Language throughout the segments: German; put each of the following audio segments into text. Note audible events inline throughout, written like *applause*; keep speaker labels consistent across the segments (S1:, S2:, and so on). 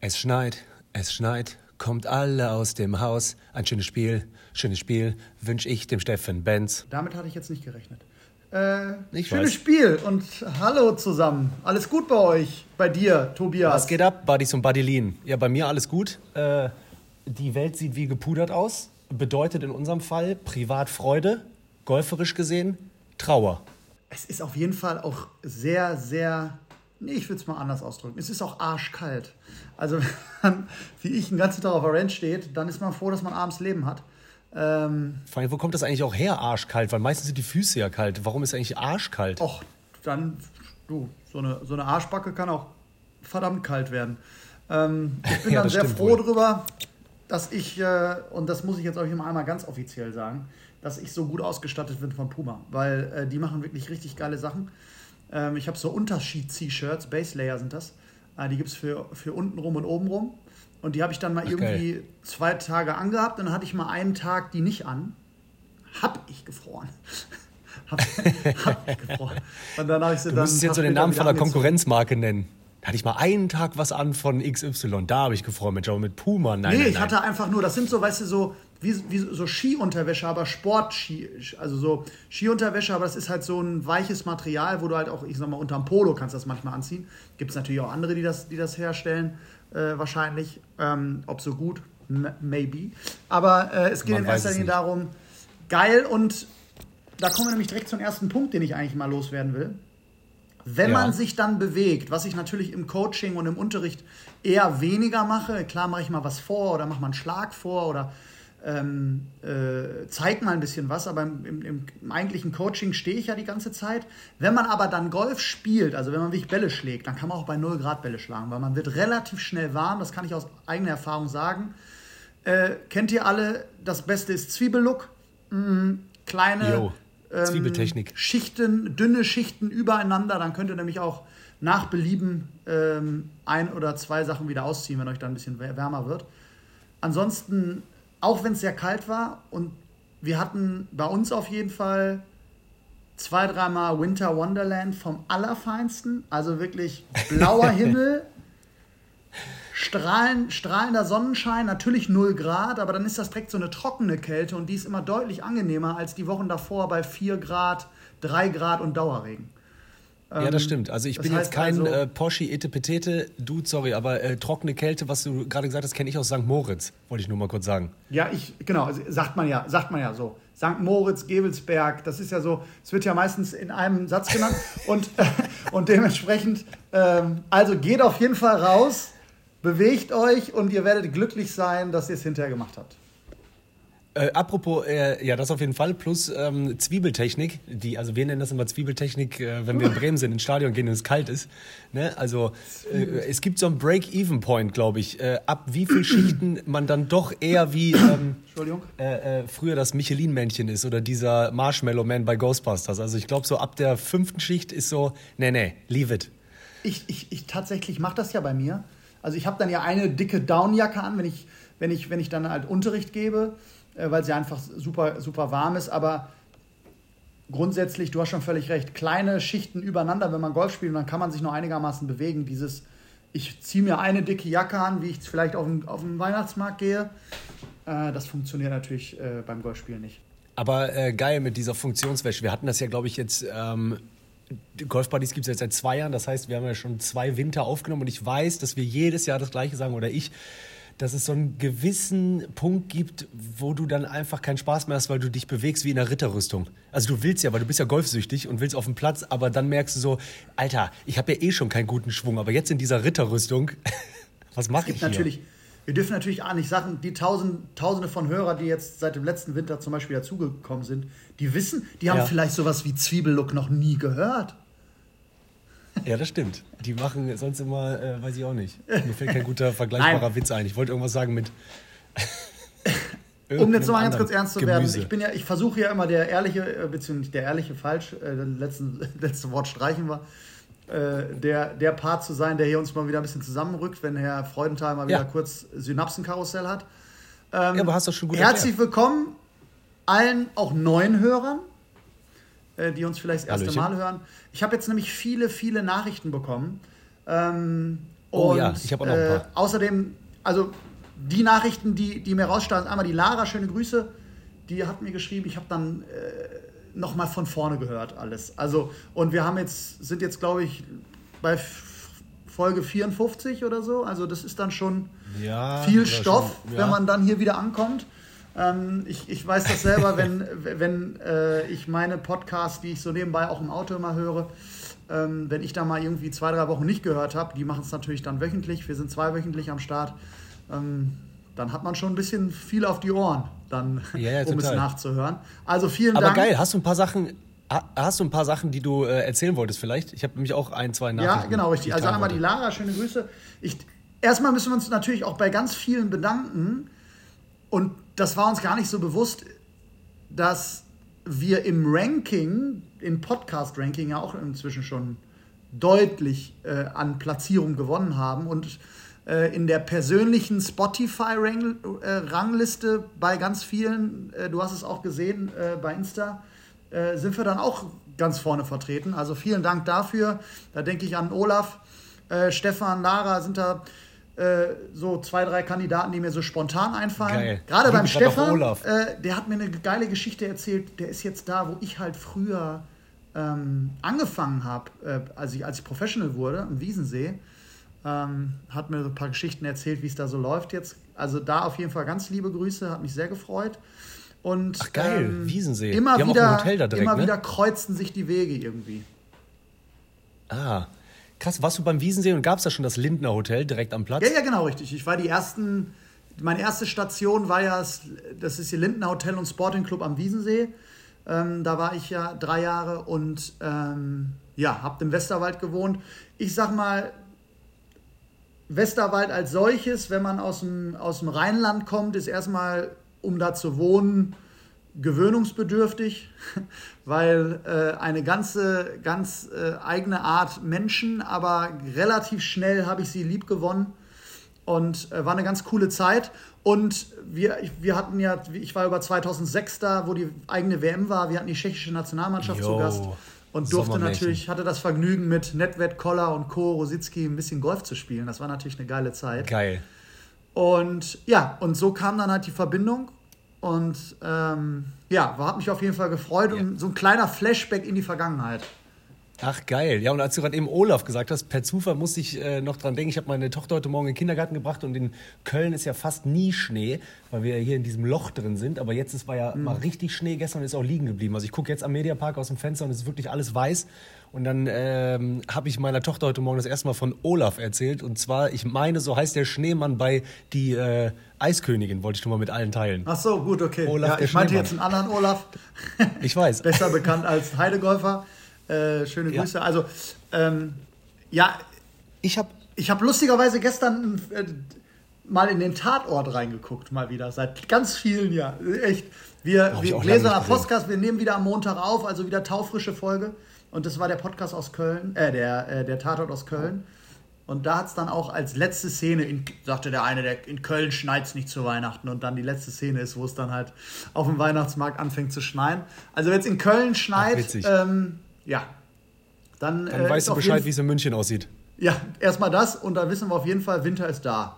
S1: Es schneit, es schneit, kommt alle aus dem Haus. Ein schönes Spiel, schönes Spiel wünsche ich dem Steffen Benz.
S2: Damit hatte ich jetzt nicht gerechnet. Äh,
S1: Ich
S2: schönes
S1: weiß.
S2: Spiel und hallo zusammen. Alles gut bei euch? Bei dir, Tobias?
S1: Was geht ab, Buddies und Buddylin? Ja, bei mir alles gut. Äh, die Welt sieht wie gepudert aus. Bedeutet in unserem Fall Privatfreude, golferisch gesehen Trauer.
S2: Es ist auf jeden Fall auch sehr, sehr. Nee, ich würde es mal anders ausdrücken. Es ist auch arschkalt. Also, *laughs* wenn man, wie ich, den ganzen Tag auf der Ranch steht, dann ist man froh, dass man abends Leben hat. Ähm,
S1: Vor allem, wo kommt das eigentlich auch her, arschkalt? Weil meistens sind die Füße ja kalt. Warum ist eigentlich arschkalt?
S2: och, dann, du, so eine, so eine Arschbacke kann auch verdammt kalt werden. Ähm, ich *laughs* bin
S1: Ja,
S2: dann sehr froh
S1: wohl.
S2: drüber, dass ich, äh, und das muss ich jetzt auch hier mal einmal ganz offiziell sagen, dass ich so gut ausgestattet bin von Puma, weil äh, die machen wirklich richtig geile Sachen. Ähm, ich habe so Unterschied-T-Shirts, Base Layer sind das. Äh, die gibt es für, für unten rum und oben rum. Und die habe ich dann mal
S1: Ach,
S2: irgendwie zwei Tage angehabt und dann hatte ich mal einen Tag die nicht an. Hab ich gefroren. *laughs* hab, *laughs* hab ich gefroren. Und dann habe ich sie
S1: Du
S2: dann.
S1: musst jetzt so den Namen von der. Konkurrenzmarke nennen. Da hatte ich mal einen Tag was an von XY. Da habe ich gefreut, Mensch, aber mit Puma, nein,
S2: Nee,
S1: nein,
S2: ich
S1: nein.
S2: hatte einfach nur, das sind so, weißt du, so wie, wie so Skiunterwäsche, aber Sportski, also so Skiunterwäsche, aber das ist halt so ein weiches Material, wo du halt auch, ich sag mal, unterm Polo kannst das manchmal anziehen. Gibt es natürlich auch andere, die das, die das herstellen, äh, wahrscheinlich. Ähm, ob so gut, maybe. Aber äh, es geht
S1: Man
S2: in erster Linie darum, geil und da kommen wir nämlich direkt zum ersten Punkt, den ich eigentlich mal loswerden will. Wenn
S1: Ja.
S2: man sich dann bewegt, was ich natürlich im Coaching und im Unterricht eher weniger mache, klar mache ich mal was vor oder mache mal einen Schlag vor oder ähm, äh, zeig mal ein bisschen was, aber im, im, im, eigentlichen Coaching stehe ich ja die ganze Zeit. Wenn man aber dann Golf spielt, also wenn man wirklich Bälle schlägt, dann kann man auch bei 0 Grad Bälle schlagen, weil man wird relativ schnell warm, das kann ich aus eigener Erfahrung sagen. Äh, kennt ihr alle, das Beste ist Zwiebellook. Mm, kleine
S1: Jo, Zwiebeltechnik.
S2: Schichten, dünne Schichten übereinander, dann könnt ihr nämlich auch nach Belieben ähm, ein oder zwei Sachen wieder ausziehen, wenn euch dann ein bisschen wär- wärmer wird. Ansonsten, auch wenn es sehr kalt war und wir hatten bei uns auf jeden Fall zwei, dreimal Winter Wonderland vom Allerfeinsten, also wirklich blauer *laughs* Himmel, Strahlen, strahlender Sonnenschein, natürlich 0 Grad, aber dann ist das direkt so eine trockene Kälte und die ist immer deutlich angenehmer als die Wochen davor bei 4 Grad, 3 Grad und Dauerregen.
S1: Ja, das stimmt. Also ich
S2: das
S1: bin jetzt kein
S2: also-
S1: äh, Poschi Etepetete Dude, sorry, aber äh, trockene Kälte, was du gerade gesagt hast, kenne ich aus St. Moritz, wollte ich nur mal kurz sagen.
S2: Ja, ich, genau, also sagt man ja, sagt man ja so. St. Moritz, Gebelsberg, das ist ja so, es wird ja meistens in einem Satz genannt *laughs* und, und dementsprechend, ähm, also geht auf jeden Fall raus, bewegt euch und ihr werdet glücklich sein, dass ihr es hinterher gemacht habt.
S1: Äh, apropos, äh, ja, das auf jeden Fall, plus ähm, Zwiebeltechnik, die, also wir nennen das immer Zwiebeltechnik, äh, wenn wir in Bremen sind, ins Stadion gehen und es kalt ist. Ne? Also äh, es gibt so einen Break-Even-Point, glaube ich, äh, ab wie viel Schichten man dann doch eher wie ähm, äh, früher das Michelin-Männchen ist oder dieser Marshmallow-Man bei Ghostbusters. Also ich glaube, so ab der fünften Schicht ist so, nee, nee, leave it.
S2: Ich, ich, ich tatsächlich mache das ja bei mir. Also ich habe dann ja eine dicke Downjacke an, wenn ich, wenn ich, wenn ich dann halt Unterricht gebe, weil sie einfach super, super warm ist. Aber grundsätzlich, du hast schon völlig recht, kleine Schichten übereinander, wenn man Golf spielt, dann kann man sich noch einigermaßen bewegen. Dieses, ich ziehe mir eine dicke Jacke an, wie ich vielleicht auf den, auf den Weihnachtsmarkt gehe. Äh, das funktioniert natürlich äh, beim Golfspielen nicht.
S1: Aber äh, geil mit dieser Funktionswäsche. Wir hatten das ja, glaube ich, jetzt. Ähm, Golfbuddies gibt es jetzt seit zwei Jahren. Das heißt, wir haben ja schon zwei Winter aufgenommen und ich weiß, dass wir jedes Jahr das Gleiche sagen oder ich, dass es so einen gewissen Punkt gibt, wo du dann einfach keinen Spaß mehr hast, weil du dich bewegst wie in einer Ritterrüstung. Also du willst ja, weil du bist ja golfsüchtig und willst auf den Platz, aber dann merkst du so, Alter, ich habe ja eh schon keinen guten Schwung, aber jetzt in dieser Ritterrüstung, *laughs* was mache ich hier?
S2: natürlich, wir dürfen natürlich auch nicht Sachen, die tausend, Tausende von Hörer, die jetzt seit dem letzten Winter zum Beispiel dazugekommen sind, die wissen, die haben
S1: Ja.
S2: vielleicht sowas wie Zwiebellook noch nie gehört.
S1: Ja, das stimmt. Die machen sonst immer, äh, weiß ich auch nicht. Mir fällt kein guter vergleichbarer
S2: Nein.
S1: Witz ein. Ich wollte irgendwas sagen mit. *laughs*
S2: Um jetzt noch mal ganz kurz ernst zu werden, ich bin ja, ich versuche ja immer der ehrliche, äh, beziehungsweise der ehrliche falsch, äh, letzten, *laughs* letzte Wort streichen wir, äh, der, der Part zu sein, der hier uns mal wieder ein bisschen zusammenrückt, wenn Herr Freudenthal mal wieder
S1: Ja.
S2: kurz Synapsenkarussell hat.
S1: ja, aber hast du schon gut
S2: Herzlich
S1: erklärt.
S2: willkommen allen auch neuen Hörern, äh, die uns vielleicht das erste
S1: Hallöchen.
S2: Mal hören. Ich habe jetzt nämlich viele, viele Nachrichten bekommen. Ähm,
S1: Oh
S2: Und,
S1: ja, ich habe auch noch ein
S2: Äh,
S1: paar.
S2: außerdem, also die Nachrichten, die, die mir rausstanden, einmal die Lara, schöne Grüße, die hat mir geschrieben, ich habe dann äh, nochmal von vorne gehört alles. Also, und wir haben jetzt, sind jetzt, glaube ich, bei Folge 54 oder so. Also das ist dann schon
S1: Ja,
S2: viel Stoff,
S1: schon, ja.
S2: wenn man dann hier wieder ankommt. Ähm, ich, ich weiß das selber, wenn, wenn äh, ich meine Podcasts, die ich so nebenbei auch im Auto immer höre, ähm, wenn ich da mal irgendwie zwei, drei Wochen nicht gehört habe, die machen es natürlich dann wöchentlich, wir sind zweiwöchentlich am Start, ähm, dann hat man schon ein bisschen viel auf die Ohren, dann,
S1: Ja, ja,
S2: um es
S1: total.
S2: nachzuhören. Also vielen
S1: Aber
S2: Dank.
S1: geil, hast du ein paar Sachen, ha- hast du ein paar Sachen, die du äh, erzählen wolltest vielleicht? Ich habe nämlich auch ein, zwei Nachrichten.
S2: Ja, genau, richtig.
S1: ich
S2: Also einmal die. Lara, schöne Grüße. Ich, erstmal müssen wir uns natürlich auch bei ganz vielen bedanken. Und das war uns gar nicht so bewusst, dass wir im Ranking, im Podcast-Ranking ja auch inzwischen schon deutlich äh, an Platzierung gewonnen haben und äh, in der persönlichen Spotify-Rangliste bei ganz vielen, äh, du hast es auch gesehen äh, bei Insta, sind wir dann auch ganz vorne vertreten. Also vielen Dank dafür. Da denke ich an Olaf, Stefan, Lara sind da äh, so zwei, drei Kandidaten, die mir so spontan einfallen.
S1: Geil.
S2: Gerade beim Stefan,
S1: Olaf.
S2: äh, der hat mir eine geile Geschichte erzählt. Der ist jetzt da, wo ich halt früher ähm, angefangen habe, äh, als, ich, als ich Professional wurde, am Wiesensee. Ähm, hat mir so ein paar Geschichten erzählt, wie es da so läuft jetzt. Also da auf jeden Fall ganz liebe Grüße, hat mich sehr gefreut. Und
S1: Ach, geil,
S2: ähm,
S1: Wiesensee.
S2: Immer wieder,
S1: direkt,
S2: immer
S1: ne?
S2: wieder kreuzten sich die Wege irgendwie.
S1: Ah, krass. Warst du beim Wiesensee und gab es da schon das Lindner Hotel direkt am Platz?
S2: Ja, ja, genau, richtig. Ich war die ersten, meine erste Station war ja, das- ist hier Lindner Hotel und Sporting Club am Wiesensee. Ähm, da war ich ja drei Jahre und ähm, ja, habe im Westerwald gewohnt. Ich sag mal, Westerwald als solches, wenn man aus dem, aus dem Rheinland kommt, ist erstmal, um da zu wohnen, gewöhnungsbedürftig, *laughs* weil äh, eine ganze, ganz äh, eigene Art Menschen, aber relativ schnell habe ich sie lieb gewonnen und äh, war eine ganz coole Zeit. Und wir, wir hatten ja, ich war über 2006 da, wo die eigene WM war, wir hatten die tschechische Nationalmannschaft zu
S1: Jo,
S2: Gast und durfte natürlich, hatte das Vergnügen mit Nedved, Koller und Co. Rositzky ein bisschen Golf zu spielen. Das war natürlich eine geile Zeit.
S1: Geil.
S2: Und ja, und so kam dann halt die Verbindung. Und ähm, ja, hat mich auf jeden Fall gefreut und so ein kleiner Flashback in die Vergangenheit.
S1: Ach geil. Ja, und als du gerade eben Olaf gesagt hast, per Zufall musste ich äh, noch dran denken, ich habe meine Tochter heute Morgen in den Kindergarten gebracht und in Köln ist ja fast nie Schnee, weil wir ja hier in diesem Loch drin sind. Aber jetzt ist, war ja mal richtig Schnee gestern und ist auch liegen geblieben. Also ich gucke jetzt am Mediapark aus dem Fenster und es ist wirklich alles weiß. Und dann ähm, habe ich meiner Tochter heute Morgen das erste Mal von Olaf erzählt. Und zwar, ich meine, so heißt der Schneemann bei die äh, Eiskönigin, wollte ich schon mal mit allen teilen.
S2: Ach so, gut, okay.
S1: Olaf,
S2: ja, ich meinte jetzt einen anderen Olaf. *laughs*
S1: Ich weiß.
S2: besser bekannt als Heidegolfer. Äh, schöne
S1: Ja.
S2: Grüße. Also, ähm, ja,
S1: Ich habe
S2: ich habe lustigerweise gestern äh, mal in den Tatort reingeguckt, mal wieder, seit ganz vielen Jahren. Echt. Wir,
S1: Hab
S2: wir
S1: nicht gesehen.
S2: Podcast, wir nehmen wieder am Montag auf, also wieder taufrische Folge. Und das war der Podcast aus Köln, äh, der, äh, der Tatort aus Köln. Und da hat es dann auch als letzte Szene, in, sagte der eine, der in Köln schneit es nicht zu Weihnachten. Und dann die letzte Szene ist, wo es dann halt auf dem Weihnachtsmarkt anfängt zu schneien. Also wenn es in Köln schneit,
S1: witzig.
S2: ähm, ja, dann,
S1: dann
S2: äh,
S1: weißt du Bescheid, wie es in München aussieht.
S2: Ja, erstmal das und dann wissen wir auf jeden Fall, Winter ist da.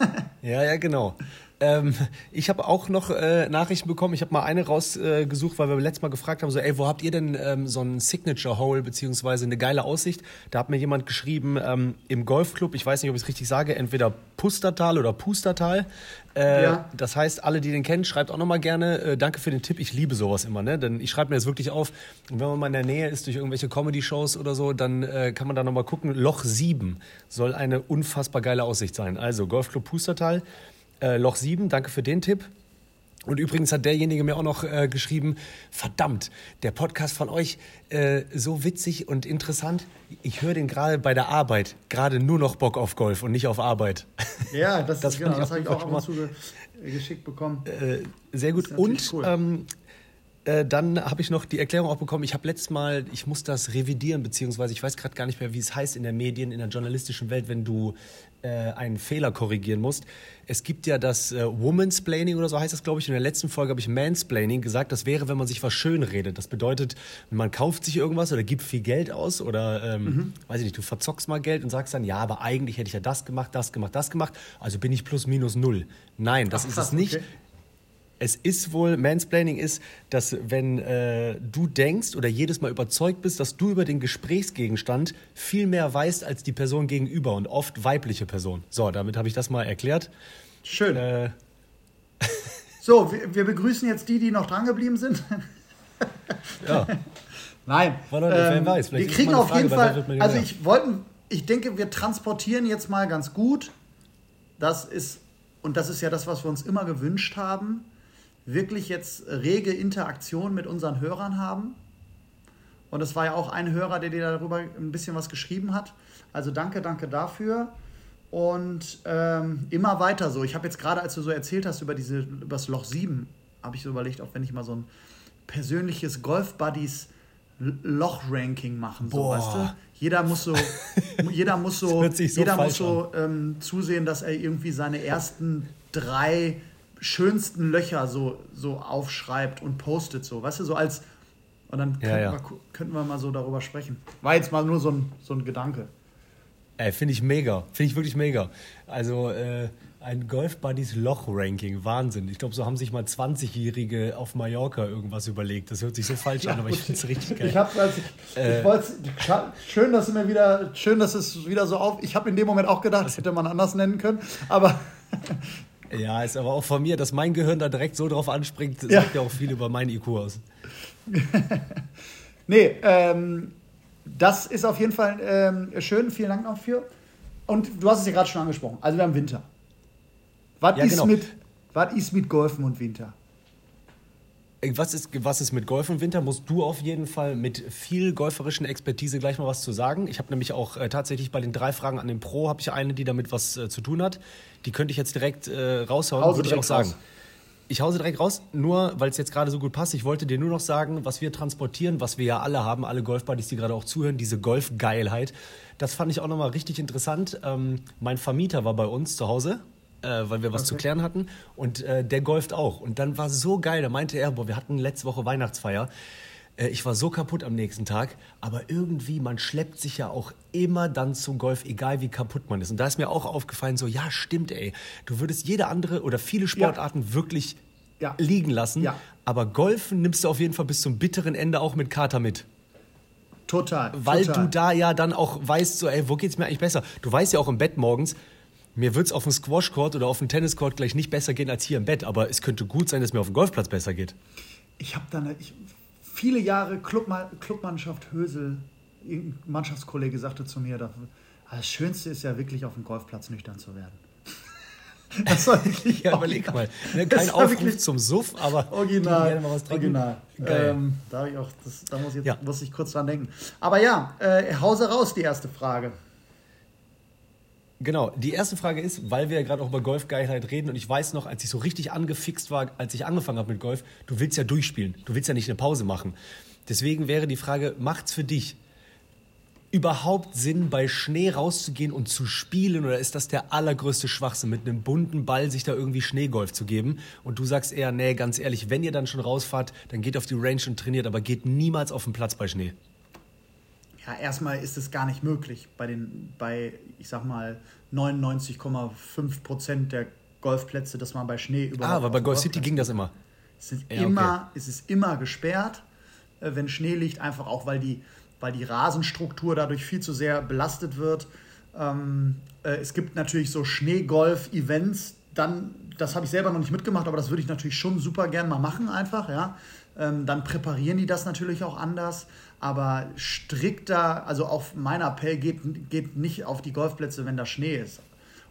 S2: *laughs*
S1: Ja, ja, genau. Ähm, ich habe auch noch äh, Nachrichten bekommen. Ich habe mal eine rausgesucht, äh, weil wir letztes Mal gefragt haben, so, ey, wo habt ihr denn ähm, so ein Signature Hole beziehungsweise eine geile Aussicht? Da hat mir jemand geschrieben, ähm, im Golfclub, ich weiß nicht, ob ich es richtig sage, entweder Pustertal oder Pustertal. Äh,
S2: Ja.
S1: Das heißt, alle, die den kennen, schreibt auch noch mal gerne. Äh, danke für den Tipp. Ich liebe sowas immer, ne? Denn ich schreibe mir das wirklich auf. Und wenn man mal in der Nähe ist durch irgendwelche Comedy-Shows oder so, dann äh, kann man da noch mal gucken. Loch 7 soll eine unfassbar geile Aussicht sein. Also Golfclub Pustertal, äh, Loch 7. Danke für den Tipp. Und übrigens hat derjenige mir auch noch äh, geschrieben, verdammt, der Podcast von euch äh, so witzig und interessant. Ich höre den gerade bei der Arbeit, gerade nur noch Bock auf Golf und nicht auf Arbeit. *laughs*
S2: Ja, das, *laughs*
S1: Das
S2: ist, genau, das habe ich
S1: auch
S2: ab und zu ge geschickt bekommen.
S1: Äh, sehr gut. Und
S2: cool.
S1: ähm, äh, dann habe ich noch die Erklärung auch bekommen, ich habe letztes Mal, ich muss das revidieren, beziehungsweise ich weiß gerade gar nicht mehr, wie es heißt in der Medien, in der journalistischen Welt, wenn du äh, einen Fehler korrigieren musst. Es gibt ja das äh, Womansplaining oder so heißt das, glaube ich. In der letzten Folge habe ich Mansplaining gesagt, das wäre, wenn man sich was schön redet. Das bedeutet, man kauft sich irgendwas oder gibt viel Geld aus oder, ähm, mhm. weiß ich nicht, du verzockst mal Geld und sagst dann, ja, aber eigentlich hätte ich ja das gemacht, das gemacht, das gemacht, also bin ich plus minus null. Nein, das Ach, ist es nicht. Okay es ist wohl, Mansplaining ist, dass wenn äh, du denkst oder jedes Mal überzeugt bist, dass du über den Gesprächsgegenstand viel mehr weißt als die Person gegenüber und oft weibliche Person. So, damit habe ich das mal erklärt.
S2: Schön. Äh, *laughs* so, wir, wir, begrüßen jetzt die, die noch drangeblieben sind. *laughs* ja. Nein. ähm, wer weiß, wir kriegen auf jeden Fall. Also ich wollte, ich denke, wir transportieren jetzt mal ganz gut. Das ist und das ist ja das, was wir uns immer gewünscht haben wirklich jetzt rege Interaktion mit unseren Hörern haben. Und es war ja auch ein Hörer, der dir darüber ein bisschen was geschrieben hat. Also danke, danke dafür. Und ähm, immer weiter so. Ich habe jetzt gerade, als du so erzählt hast über, diese, über das Loch 7, habe ich so überlegt, auch wenn ich mal so ein persönliches Golf-Buddies Loch-Ranking machen. So, weißt du? Jeder muss so, *laughs* jeder muss so, so jeder muss so ähm, zusehen, dass er irgendwie seine ersten drei schönsten Löcher so, so aufschreibt und postet so, weißt du, so als und dann ja, ja. Wir, könnten wir mal so darüber sprechen. War jetzt mal nur so ein, so ein Gedanke.
S1: Ey, finde ich mega. Finde ich wirklich mega. Also äh, ein Golf Buddies Loch-Ranking. Wahnsinn. Ich glaube, so haben sich mal 20-Jährige auf Mallorca irgendwas überlegt. Das hört sich so falsch ja, an, aber ich finde es richtig geil. Ich habe also,
S2: ich, äh, ich schön, dass es mir wieder, schön, dass es wieder so auf. Ich habe in dem Moment auch gedacht, das hätte man anders nennen können, aber *laughs*
S1: ja, ist aber auch von mir, dass mein Gehirn da direkt so drauf anspringt, ja. sagt ja auch viel über meinen IQ aus. *laughs*
S2: nee, ähm, das ist auf jeden Fall ähm, schön. Vielen Dank noch für. Und du hast es ja gerade schon angesprochen. Also wir haben Winter. Was, ja, ist, genau. mit, was ist mit Golfen und Winter?
S1: Was ist, was ist mit Golf und Winter? Musst du auf jeden Fall mit viel golferischen Expertise gleich mal was zu sagen. Ich habe nämlich auch äh, tatsächlich bei den drei Fragen an den Pro habe ich eine, die damit was äh, zu tun hat. Die könnte ich jetzt direkt äh, raushauen, würde ich auch sagen. Raus. Ich hause direkt raus, nur weil es jetzt gerade so gut passt. Ich wollte dir nur noch sagen, was wir transportieren, was wir ja alle haben, alle Golfbuddies, die gerade auch zuhören, diese Golfgeilheit. Das fand ich auch nochmal richtig interessant. Ähm, mein Vermieter war bei uns zu Hause äh, weil wir was okay. zu klären hatten. Und äh, der golft auch. Und dann war so geil, da meinte er, boah, wir hatten letzte Woche Weihnachtsfeier. Äh, ich war so kaputt am nächsten Tag, aber irgendwie, man schleppt sich ja auch immer dann zum Golf, egal wie kaputt man ist. Und da ist mir auch aufgefallen, so, ja, stimmt, ey. Du würdest jede andere oder viele Sportarten ja. wirklich ja. liegen lassen. Ja. Aber Golfen nimmst du auf jeden Fall bis zum bitteren Ende auch mit Kater mit.
S2: Total.
S1: Weil
S2: total.
S1: du da ja dann auch weißt, so, ey, wo geht's mir eigentlich besser? Du weißt ja auch im Bett morgens, mir wird es auf dem Squashcourt oder auf dem Tenniscourt gleich nicht besser gehen als hier im Bett, aber es könnte gut sein, dass mir auf dem Golfplatz besser geht.
S2: Ich habe dann ich, viele Jahre Clubma Clubmannschaft Hösel, ein Mannschaftskollege sagte zu mir, das Schönste ist ja wirklich auf dem Golfplatz nüchtern zu werden. *laughs*
S1: Das war wirklich ja, überleg mal. Ne, kein Aufruf zum Suff, aber
S2: original. Original. Ähm, da, ich auch, das, da muss, ich, ja. muss ich kurz dran denken. Aber ja, äh, Hause raus, die erste Frage.
S1: Genau, die erste Frage ist, weil wir ja gerade auch über Golfgeilheit reden und ich weiß noch, als ich so richtig angefixt war, als ich angefangen habe mit Golf, du willst ja durchspielen, du willst ja nicht eine Pause machen. Deswegen wäre die Frage, macht's für dich überhaupt Sinn, bei Schnee rauszugehen und zu spielen oder ist das der allergrößte Schwachsinn, mit einem bunten Ball sich da irgendwie Schneegolf zu geben? Und du sagst eher, nee, ganz ehrlich, wenn ihr dann schon rausfahrt, dann geht auf die Range und trainiert, aber geht niemals auf den Platz bei Schnee.
S2: Ja, erstmal ist es gar nicht möglich bei den, bei, ich sag mal, 99,5 Prozent der Golfplätze, dass man bei Schnee
S1: überhaupt. Ah, aber bei Golf City ging das immer.
S2: Es ist, ja, immer, okay. es ist immer gesperrt, äh, wenn Schnee liegt, einfach auch, weil die, weil die Rasenstruktur dadurch viel zu sehr belastet wird. Ähm, äh, es gibt natürlich so Schneegolf-Events, dann, das habe ich selber noch nicht mitgemacht, aber das würde ich natürlich schon super gern mal machen, einfach, ja. Ähm, dann präparieren die das natürlich auch anders. Aber strikter, also auf meiner Appell geht, geht nicht auf die Golfplätze, wenn da Schnee ist.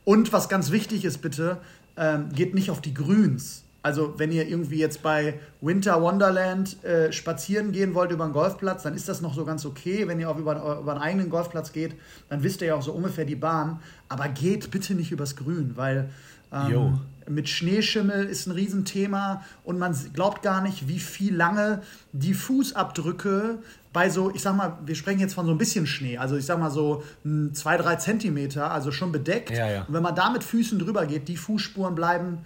S2: Und was ganz wichtig ist, bitte, ähm, geht nicht auf die Grüns. Also wenn ihr irgendwie jetzt bei Winter Wonderland äh, spazieren gehen wollt über einen Golfplatz, dann ist das noch so ganz okay. Wenn ihr auch über, über einen eigenen Golfplatz geht, dann wisst ihr ja auch so ungefähr die Bahn. Aber geht bitte nicht übers Grün, weil ähm, mit Schneeschimmel ist ein Riesenthema und man glaubt gar nicht, wie viel lange die Fußabdrücke bei so, ich sag mal, wir sprechen jetzt von so ein bisschen Schnee, also ich sag mal so zwei, drei Zentimeter, also schon bedeckt.
S1: Ja, ja.
S2: Und wenn man da mit Füßen drüber geht, die Fußspuren bleiben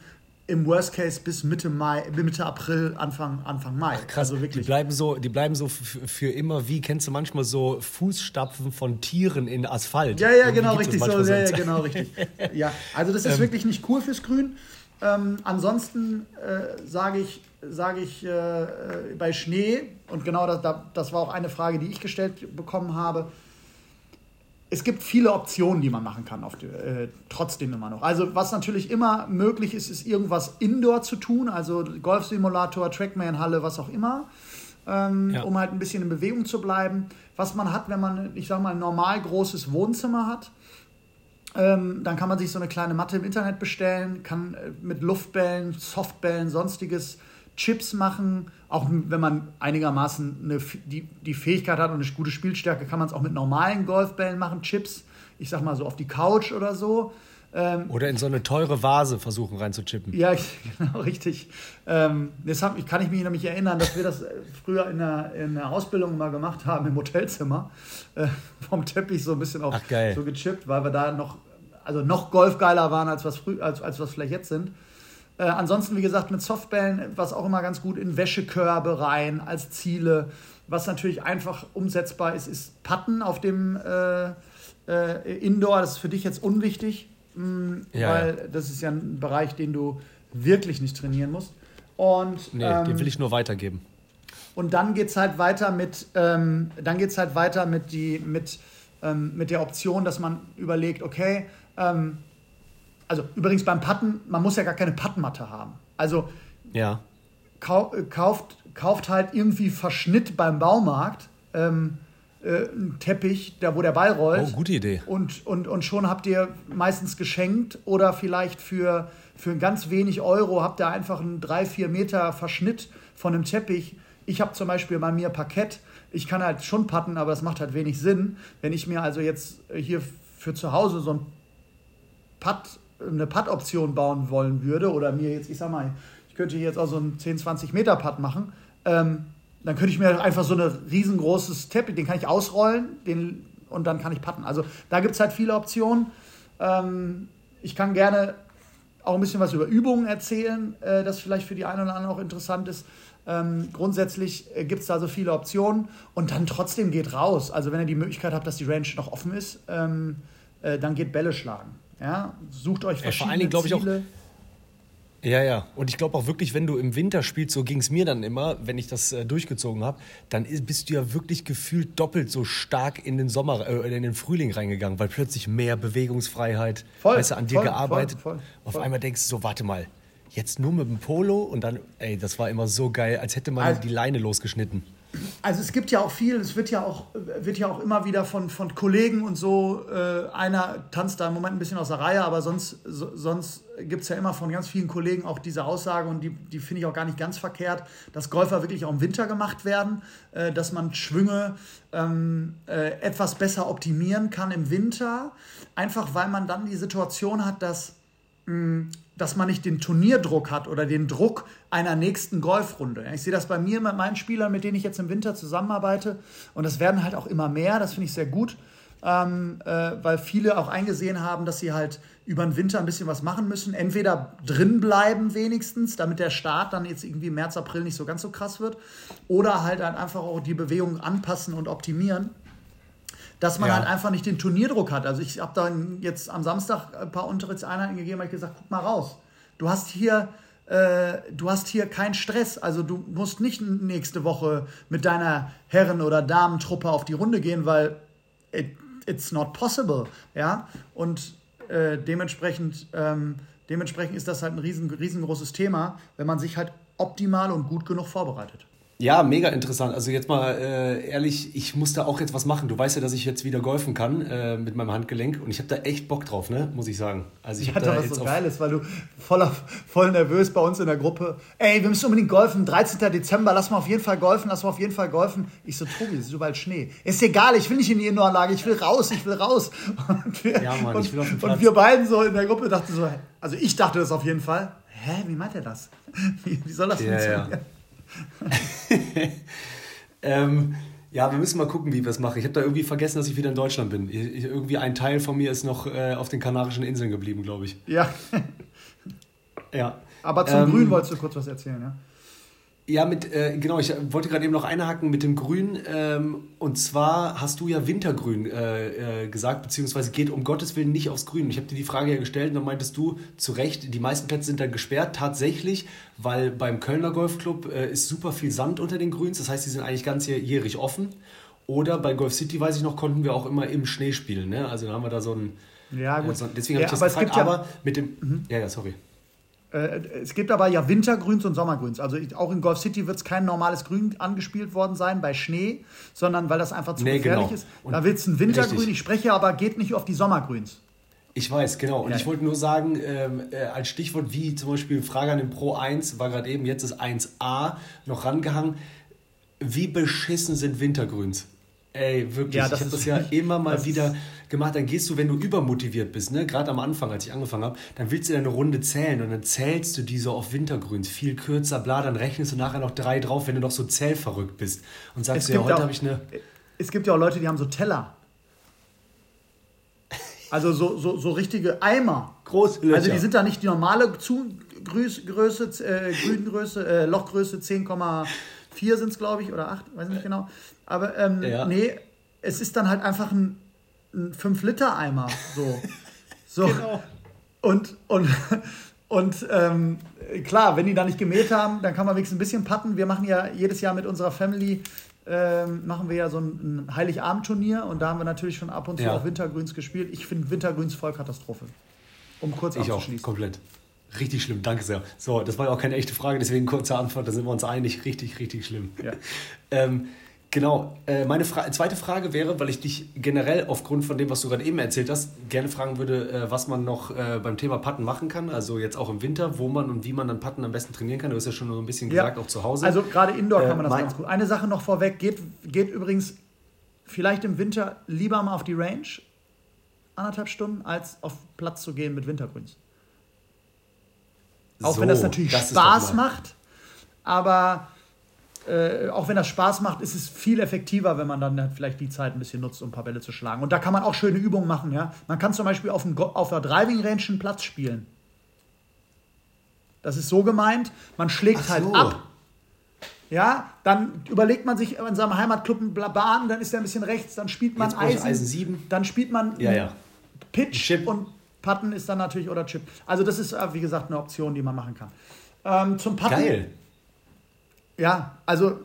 S2: im Worst Case bis Mitte Mai, Mitte April, Anfang, Anfang Mai.
S1: Ach, krass, also wirklich. Die bleiben so, die bleiben so für immer, wie kennst du manchmal so Fußstapfen von Tieren in Asphalt?
S2: Ja, ja, genau, richtig so, ja, ja, genau, richtig. *laughs* ja, also das ist ähm, wirklich nicht cool fürs Grün. Ähm, ansonsten äh, sage ich, sage ich äh, äh, bei Schnee, und genau das, das war auch eine Frage, die ich gestellt bekommen habe, es gibt viele Optionen, die man machen kann, auf die, äh, trotzdem immer noch. Also was natürlich immer möglich ist, ist irgendwas Indoor zu tun, also Golfsimulator, Trackman-Halle, was auch immer, ähm, ja. um halt ein bisschen in Bewegung zu bleiben. Was man hat, wenn man, ich sag mal, ein normal großes Wohnzimmer hat, ähm, dann kann man sich so eine kleine Matte im Internet bestellen, kann äh, mit Luftbällen, Softbällen, sonstiges Chips machen. Auch wenn man einigermaßen eine, die, die Fähigkeit hat und eine gute Spielstärke, kann man es auch mit normalen Golfbällen machen, Chips. Ich sag mal so auf die Couch oder so.
S1: Ähm, oder in so eine teure Vase versuchen reinzuchippen.
S2: Ja, *laughs* genau, richtig. Ähm, das hab, kann ich mich nämlich erinnern, dass wir das äh, früher in der, in der Ausbildung mal gemacht haben im Hotelzimmer. Äh, vom Teppich so ein bisschen auf
S1: Ach,
S2: so gechippt, weil wir da noch, also noch golfgeiler waren, als was, früh, als, als was vielleicht jetzt sind. Äh, ansonsten, wie gesagt, mit Softbällen, was auch immer ganz gut in Wäschekörbe rein als Ziele. Was natürlich einfach umsetzbar ist, ist Patten auf dem äh, äh, Indoor. Das ist für dich jetzt unwichtig, mh, mm, ja, weil ja. das ist ja ein Bereich, den du wirklich nicht trainieren musst. Und,
S1: nee, ähm, den will ich nur weitergeben.
S2: Und dann geht es halt weiter mit, ähm, dann geht's halt weiter mit, die, mit, ähm, mit der Option, dass man überlegt, okay, ähm, also übrigens beim Patten, man muss ja gar keine Pattenmatte haben. Also
S1: ja.
S2: kau kauft, kauft halt irgendwie Verschnitt beim Baumarkt. Ähm, äh, einen Teppich, da wo der Ball rollt.
S1: Oh, gute Idee.
S2: Und, und, und schon habt ihr meistens geschenkt oder vielleicht für, für ganz wenig Euro habt ihr einfach einen 3-4 Meter Verschnitt von einem Teppich. Ich habe zum Beispiel bei mir Parkett. Ich kann halt schon patten, aber das macht halt wenig Sinn. Wenn ich mir also jetzt hier für zu Hause so ein Putt eine Putt-Option bauen wollen würde oder mir jetzt, ich sag mal, ich könnte jetzt auch so einen 10, 20 Meter Putt machen, ähm, dann könnte ich mir einfach so ein riesengroßes Teppich, den kann ich ausrollen den, und dann kann ich putten. Also da gibt es halt viele Optionen. Ähm, ich kann gerne auch ein bisschen was über Übungen erzählen, äh, das vielleicht für die einen oder anderen auch interessant ist. Ähm, grundsätzlich äh, gibt es da so viele Optionen und dann trotzdem geht raus. Also wenn ihr die Möglichkeit habt, dass die Range noch offen ist, ähm, äh, dann geht Bälle schlagen. Ja, sucht euch verschiedene ja, vor allen Dingen,
S1: Ziele. Ich auch, ja, ja. Und ich glaube auch wirklich, wenn du im Winter spielst, so ging es mir dann immer, wenn ich das äh, durchgezogen habe, dann bist du ja wirklich gefühlt doppelt so stark in den Sommer, äh, in den Frühling reingegangen, weil plötzlich mehr Bewegungsfreiheit, voll, weißt du, an dir voll, gearbeitet. Voll, Auf einmal denkst du so, warte mal, jetzt nur mit dem Polo und dann, ey, das war immer so geil, als hätte man also, die Leine losgeschnitten
S2: also es gibt ja auch viel, es wird ja auch, wird ja auch immer wieder von, von Kollegen und so, äh, einer tanzt da im Moment ein bisschen aus der Reihe, aber sonst, so, sonst gibt es ja immer von ganz vielen Kollegen auch diese Aussage und die, die finde ich auch gar nicht ganz verkehrt, dass Golfer wirklich auch im Winter gemacht werden, äh, dass man Schwünge ähm, äh, etwas besser optimieren kann im Winter, einfach weil man dann die Situation hat, dass dass man nicht den Turnierdruck hat oder den Druck einer nächsten Golfrunde. Ich sehe das bei mir mit meinen Spielern, mit denen ich jetzt im Winter zusammenarbeite. Und das werden halt auch immer mehr. Das finde ich sehr gut, ähm, äh, weil viele auch eingesehen haben, dass sie halt über den Winter ein bisschen was machen müssen. Entweder drin bleiben wenigstens, damit der Start dann jetzt irgendwie März, April nicht so ganz so krass wird. Oder halt, halt einfach auch die Bewegung anpassen und optimieren dass man ja. halt einfach nicht den Turnierdruck hat. Also ich habe dann jetzt am Samstag ein paar Unterrichtseinheiten gegeben, habe ich gesagt, guck mal raus. Du hast hier äh, du hast hier keinen Stress. Also du musst nicht nächste Woche mit deiner Herren- oder Damentruppe auf die Runde gehen, weil it, it's not possible. Ja? Und äh, dementsprechend, ähm, dementsprechend ist das halt ein riesen, riesengroßes Thema, wenn man sich halt optimal und gut genug vorbereitet.
S1: Ja, mega interessant. Also jetzt mal äh, ehrlich, ich muss da auch jetzt was machen. Du weißt ja, dass ich jetzt wieder golfen kann äh, mit meinem Handgelenk und ich habe da echt Bock drauf, ne? Muss ich sagen. Also ich
S2: ja, da was so geil ist, weil du voller, voll nervös bei uns in der Gruppe. Ey, wir müssen unbedingt golfen. 13. Dezember, lass mal auf jeden Fall golfen, lass mal auf jeden Fall golfen. Ich so, Tobi, es ist überall Schnee. Ist egal, ich will nicht in die Indoor-Anlage, ich will raus, ich will raus. Und wir, ja, Mann, und, ich will auf den Platz. Und wir beiden so in der Gruppe dachten so, also ich dachte das auf jeden Fall. Hä, wie meint er das? *laughs* Wie, wie soll das ja, funktionieren? Ja. *laughs*
S1: ähm, ja, wir müssen mal gucken, wie wir es machen. Ich habe da irgendwie vergessen, dass ich wieder in Deutschland bin. Ich, irgendwie ein Teil von mir ist noch äh, auf den Kanarischen Inseln geblieben, glaube ich.
S2: Ja.
S1: ja.
S2: Aber zum ähm, Grün wolltest du kurz was erzählen, ja?
S1: Ja, mit, äh, genau, ich wollte gerade eben noch einhaken mit dem Grün. Ähm, und zwar hast du ja Wintergrün äh, äh, gesagt, beziehungsweise geht um Gottes Willen nicht aufs Grün. Ich habe dir die Frage ja gestellt und dann meintest du zu Recht, die meisten Plätze sind dann gesperrt, tatsächlich, weil beim Kölner Golfclub äh, ist super viel Sand unter den Grüns. Das heißt, die sind eigentlich ganzjährig offen. Oder bei Golf City, weiß ich noch, konnten wir auch immer im Schnee spielen. Ne? Also da haben wir da so ein.
S2: Ja, gut. Äh,
S1: so, deswegen habe ja, ich das gefragt, aber mit dem. Mhm. Ja, ja, sorry.
S2: Äh, es gibt aber ja Wintergrüns und Sommergrüns. Also auch in Golf City wird es kein normales Grün angespielt worden sein bei Schnee, sondern weil das einfach zu nee, gefährlich genau. ist. Und da willst du ein Wintergrün. Richtig. Ich spreche aber, geht nicht auf die Sommergrüns.
S1: Ich weiß, genau. Und ja. ich wollte nur sagen, ähm, äh, als Stichwort wie zum Beispiel Frage an den Pro 1 war gerade eben, jetzt ist 1a noch rangehangen. Wie beschissen sind Wintergrüns? Ey, wirklich. Ja, ich habe das ja *laughs* immer mal wieder gemacht. Dann gehst du, wenn du übermotiviert bist, ne, gerade am Anfang, als ich angefangen habe, dann willst du deine Runde zählen und dann zählst du die so auf Wintergrüns, viel kürzer, bla, dann rechnest du nachher noch drei drauf, wenn du noch so zählverrückt bist. Und sagst du, ja, heute habe ich eine.
S2: Es gibt ja auch Leute, die haben so Teller. Also so, so, so richtige Eimer.
S1: Große
S2: Löcher. Also die sind da nicht die normale Zu Größe, äh, Grüngröße, äh, Lochgröße 10,4 sind es, glaube ich, oder 8, weiß nicht genau. Aber ähm, ja. nee, es ist dann halt einfach ein, ein 5-Liter-Eimer. So. *laughs* so. genau. Und, und, und ähm, klar, wenn die da nicht gemäht haben, dann kann man wenigstens ein bisschen patten. Wir machen ja jedes Jahr mit unserer Family ähm, machen wir ja so ein, ein Heiligabend-Turnier und da haben wir natürlich schon ab und zu ja. auch Wintergrüns gespielt. Ich finde Wintergrüns voll Katastrophe. Um kurz
S1: ich abzuschließen. Auch, komplett. Richtig schlimm, danke sehr. So, das war ja auch keine echte Frage, deswegen kurze Antwort, da sind wir uns einig. Richtig, richtig schlimm. Ja. ähm, Genau. Äh, meine Fra zweite Frage wäre, weil ich dich generell aufgrund von dem, was du gerade eben erzählt hast, gerne fragen würde, äh, was man noch äh, beim Thema Patten machen kann. Also jetzt auch im Winter, wo man und wie man dann Patten am besten trainieren kann. Du hast ja schon so ein bisschen ja. gesagt, auch zu Hause.
S2: Also gerade Indoor kann man das ganz gut. Eine Sache noch vorweg, geht, geht übrigens vielleicht im Winter lieber mal auf die Range, anderthalb Stunden, als auf Platz zu gehen mit Wintergrüns. Auch so, wenn das natürlich das Spaß macht, aber äh, auch wenn das Spaß macht, ist es viel effektiver, wenn man dann halt vielleicht die Zeit ein bisschen nutzt, um ein paar Bälle zu schlagen. Und da kann man auch schöne Übungen machen. Ja? Man kann zum Beispiel auf, dem, auf der Driving Range einen Platz spielen. Das ist so gemeint, man schlägt so. halt ab. Ja, dann überlegt man sich in seinem Heimatclub einen Bahn, dann ist er ein bisschen rechts, dann spielt man Eisen,
S1: Eisen 7.
S2: Dann spielt man
S1: ja, ja.
S2: Pitch Chip. und Putten ist dann natürlich oder Chip. Also das ist, äh, wie gesagt, eine Option, die man machen kann. Ähm, zum Putten.
S1: Geil.
S2: Ja, also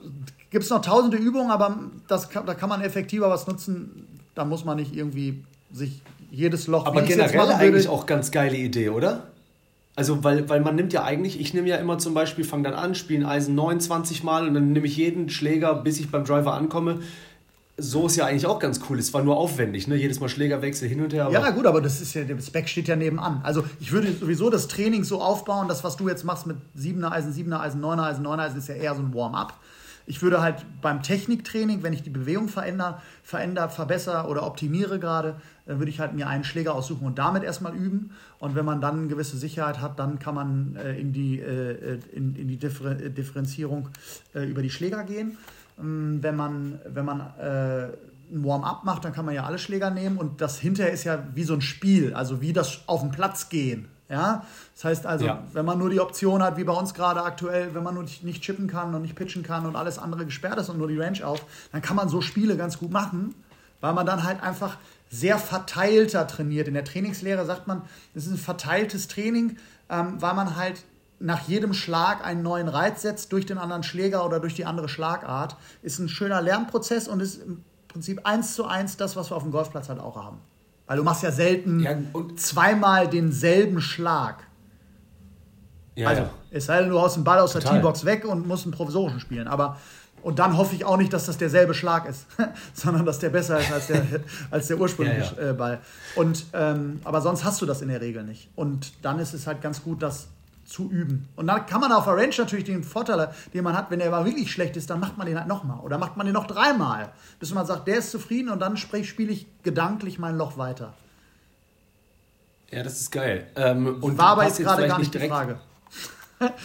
S2: gibt es noch tausende Übungen, aber das da kann man effektiver was nutzen. Da muss man nicht irgendwie sich jedes Loch.
S1: Aber generell eigentlich auch ganz geile Idee, oder? Also, weil, weil man nimmt ja eigentlich, ich nehme ja immer zum Beispiel, fange dann an, spiele Eisen 29 Mal und dann nehme ich jeden Schläger, bis ich beim Driver ankomme, so ist ja eigentlich auch ganz cool. Es war nur aufwendig, ne? Jedes Mal Schlägerwechsel hin und her.
S2: ja, gut, aber das ist ja, der Spec steht ja nebenan. Also ich würde sowieso das Training so aufbauen, das, was du jetzt machst mit 7er Eisen, 7er Eisen, 9er Eisen, 9er Eisen, ist ja eher so ein Warm-up. Ich würde halt beim Techniktraining, wenn ich die Bewegung verändere, verändere verbessere oder optimiere gerade, dann würde ich halt mir einen Schläger aussuchen und damit erstmal üben. Und wenn man dann eine gewisse Sicherheit hat, dann kann man äh, in die, äh, in, in die Differ Differenzierung äh, über die Schläger gehen. Ähm, wenn man, wenn man äh, ein Warm-up macht, dann kann man ja alle Schläger nehmen und das hinterher ist ja wie so ein Spiel, also wie das auf den Platz gehen. Ja? Das heißt also, ja. wenn man nur die Option hat, wie bei uns gerade aktuell, wenn man nur nicht chippen kann und nicht pitchen kann und alles andere gesperrt ist und nur die Range auf, dann kann man so Spiele ganz gut machen, weil man dann halt einfach sehr verteilter trainiert. In der Trainingslehre sagt man, das ist ein verteiltes Training, ähm, weil man halt nach jedem Schlag einen neuen Reiz setzt durch den anderen Schläger oder durch die andere Schlagart, ist ein schöner Lernprozess und ist im Prinzip eins zu eins das, was wir auf dem Golfplatz halt auch haben. Weil du machst ja selten ja, zweimal denselben Schlag. Ja, also, ja. es sei denn, du haust den Ball aus Total. der T-Box weg und musst einen provisorischen spielen. Aber Und dann hoffe ich auch nicht, dass das derselbe Schlag ist, *laughs* sondern dass der besser ist als der, *laughs* als der ursprüngliche ja, ja. Äh, Ball. Und, ähm, aber sonst hast du das in der Regel nicht. Und dann ist es halt ganz gut, das zu üben. Und dann kann man auf der Range natürlich den Vorteil, den man hat, wenn der mal wirklich schlecht ist, dann macht man den halt nochmal. Oder macht man den noch dreimal, bis man sagt, der ist zufrieden und dann spiele ich gedanklich mein Loch weiter.
S1: Ja, das ist geil. Ähm, und war aber jetzt gerade gar nicht die Frage.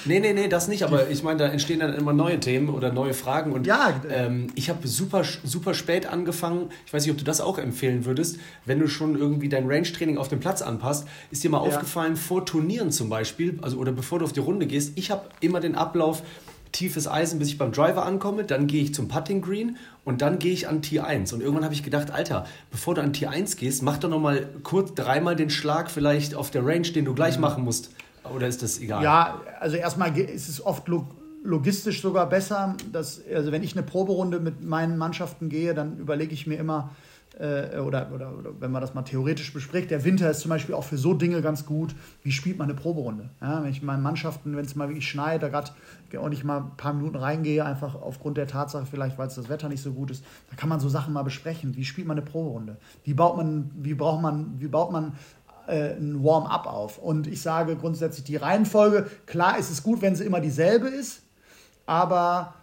S1: Nee, nee, nee, das nicht, aber ich meine, da entstehen dann immer neue Themen oder neue Fragen. Und ja, ähm, ich habe super, super spät angefangen. Ich weiß nicht, ob du das auch empfehlen würdest. Wenn du schon irgendwie dein Range-Training auf den Platz anpasst, ist dir mal ja. aufgefallen, vor Turnieren zum Beispiel, also oder bevor du auf die Runde gehst, ich habe immer den Ablauf, tiefes Eisen, bis ich beim Driver ankomme, dann gehe ich zum Putting Green und dann gehe ich an T1. Und irgendwann habe ich gedacht, Alter, bevor du an T1 gehst, mach doch noch mal kurz dreimal den Schlag vielleicht auf der Range, den du gleich mhm. machen musst. Oder ist das egal?
S2: Ja, also erstmal ist es oft logistisch sogar besser. Dass, also wenn ich eine Proberunde mit meinen Mannschaften gehe, dann überlege ich mir immer, äh, oder, oder, oder, wenn man das mal theoretisch bespricht, der Winter ist zum Beispiel auch für so Dinge ganz gut, wie spielt man eine Proberunde. Ja, wenn ich meinen Mannschaften, wenn es mal wirklich schneit, da gerade auch nicht mal ein paar Minuten reingehe, einfach aufgrund der Tatsache vielleicht, weil es das Wetter nicht so gut ist, da kann man so Sachen mal besprechen. Wie spielt man eine Proberunde? Wie baut man, wie braucht man, wie baut man äh, ein Warm-up auf. Und ich sage grundsätzlich die Reihenfolge, klar ist es gut, wenn sie immer dieselbe ist, aber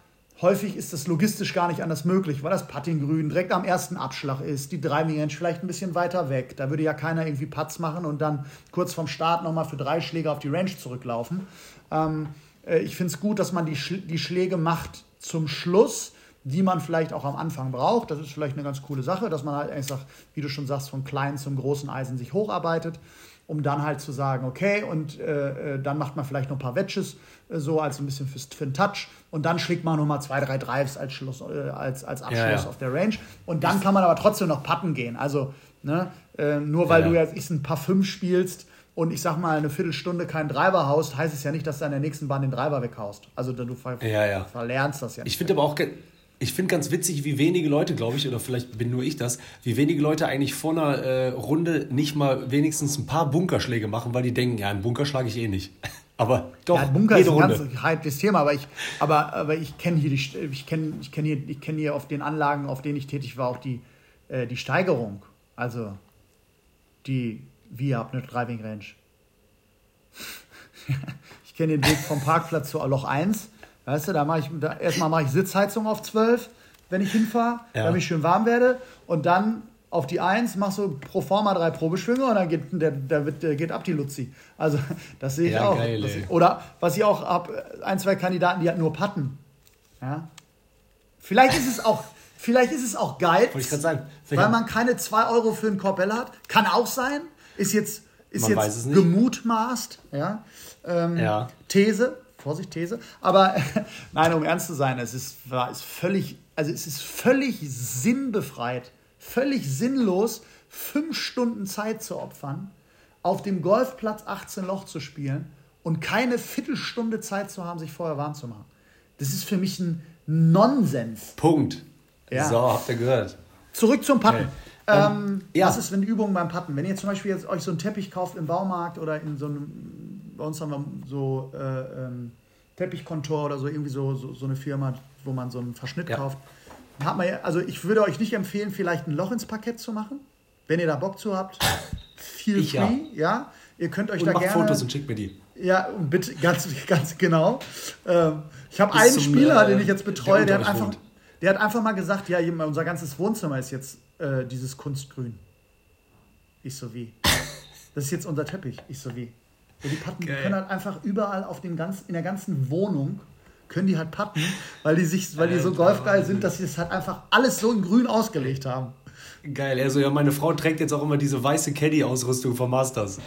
S2: häufig ist das logistisch gar nicht anders möglich, weil das Puttinggrün direkt am ersten Abschlag ist, die Driving Range vielleicht ein bisschen weiter weg. Da würde ja keiner irgendwie Putts machen und dann kurz vorm Start nochmal für drei Schläge auf die Range zurücklaufen. Ähm, äh, ich finde es gut, dass man die, Sch die Schläge macht zum Schluss, die man vielleicht auch am Anfang braucht. Das ist vielleicht eine ganz coole Sache, dass man halt einfach, wie du schon sagst, von kleinen zum großen Eisen sich hocharbeitet, um dann halt zu sagen, okay, und äh, äh dann macht man vielleicht noch ein paar Wedges, äh, so als ein bisschen für, für den Touch, und dann schlägt man nochmal zwei, drei Drives als, Schluss, äh, als, als Abschluss ja, ja. auf der Range. Und dann kann man aber trotzdem noch putten gehen. Also, ne, äh, nur weil ja, du jetzt ein paar fünf spielst, und ich sag mal, eine Viertelstunde keinen Driver haust, heißt es ja nicht, dass du an der nächsten Bahn den Driver weghaust. Also du ver ja, ja. verlernst das ja
S1: nicht. Ich finde aber auch, ich finde ganz witzig, wie wenige Leute, glaube ich, oder vielleicht bin nur ich das, wie wenige Leute eigentlich vor einer äh, Runde nicht mal wenigstens ein paar Bunkerschläge machen, weil die denken, ja, einen Bunker schlage ich eh nicht. *laughs* Aber doch, ja,
S2: Bunker ist ein Runde. ganz heikles Thema, aber ich, aber, aber ich kenne hier, die, ich kenn, ich kenn hier, ich kenn hier auf den Anlagen, auf denen ich tätig war, auch die, äh, die Steigerung. Also die Via eine Driving Range. ich kenne den Weg vom Parkplatz zu Loch 1 Weißt du, da mache ich, da, erstmal mache ich Sitzheizung auf 12, wenn ich hinfahre, ja. damit ich schön warm werde. Und dann auf die 1 machst du pro forma drei Probeschwünge und dann geht, der, der, der geht ab die Luzi. Also, das sehe ich ja, auch. Geil, ich, oder was ich auch habe, ein, zwei Kandidaten, die halt nur patten. Ja? Vielleicht ist es auch. Vielleicht ist es auch geil, weil man keine 2 Euro für einen Korbell hat. Kann auch sein. Ist jetzt, ist jetzt gemutmaßt. Ja? Ähm, ja. These. Vorsicht, These. Aber *laughs* nein, um ernst zu sein, es ist, ist völlig, also es ist völlig sinnbefreit, völlig sinnlos, fünf Stunden Zeit zu opfern, auf dem Golfplatz 18 Loch zu spielen und keine Viertelstunde Zeit zu haben, sich vorher warm zu machen. Das ist für mich ein Nonsens.
S1: Punkt. Ja. So, habt ihr gehört.
S2: Zurück zum Patten. Okay. Ähm, ähm, ja. Was ist eine Übung beim Patten? Wenn ihr zum Beispiel jetzt euch so einen Teppich kauft im Baumarkt oder in so einem bei uns haben wir so äh, ähm, Teppichkontor oder so, irgendwie so, so, so, eine Firma, wo man so einen Verschnitt ja. kauft. Hat man, also ich würde euch nicht empfehlen, vielleicht ein Loch ins Parkett zu machen, wenn ihr da Bock zu habt. Feel ich free, ja. ja. Ihr könnt euch und da macht gerne. Fotos und schickt mir die. Ja, bitte, *laughs* ganz, ganz genau. Ähm, ich habe einen zum, Spieler, äh, den ich jetzt betreue, der, der hat, einfach, der hat einfach mal gesagt, ja, unser ganzes Wohnzimmer ist jetzt äh, dieses Kunstgrün. Ich so wie. Das ist jetzt unser Teppich. Ich so wie. Ja, die patten, die können halt einfach überall auf dem ganzen, in der ganzen Wohnung können die halt patten, weil die sich, weil die so golfgeil sind, dass sie das halt einfach alles so in grün ausgelegt haben.
S1: Geil, also ja, meine Frau trägt jetzt auch immer diese weiße Caddy-Ausrüstung vom Masters.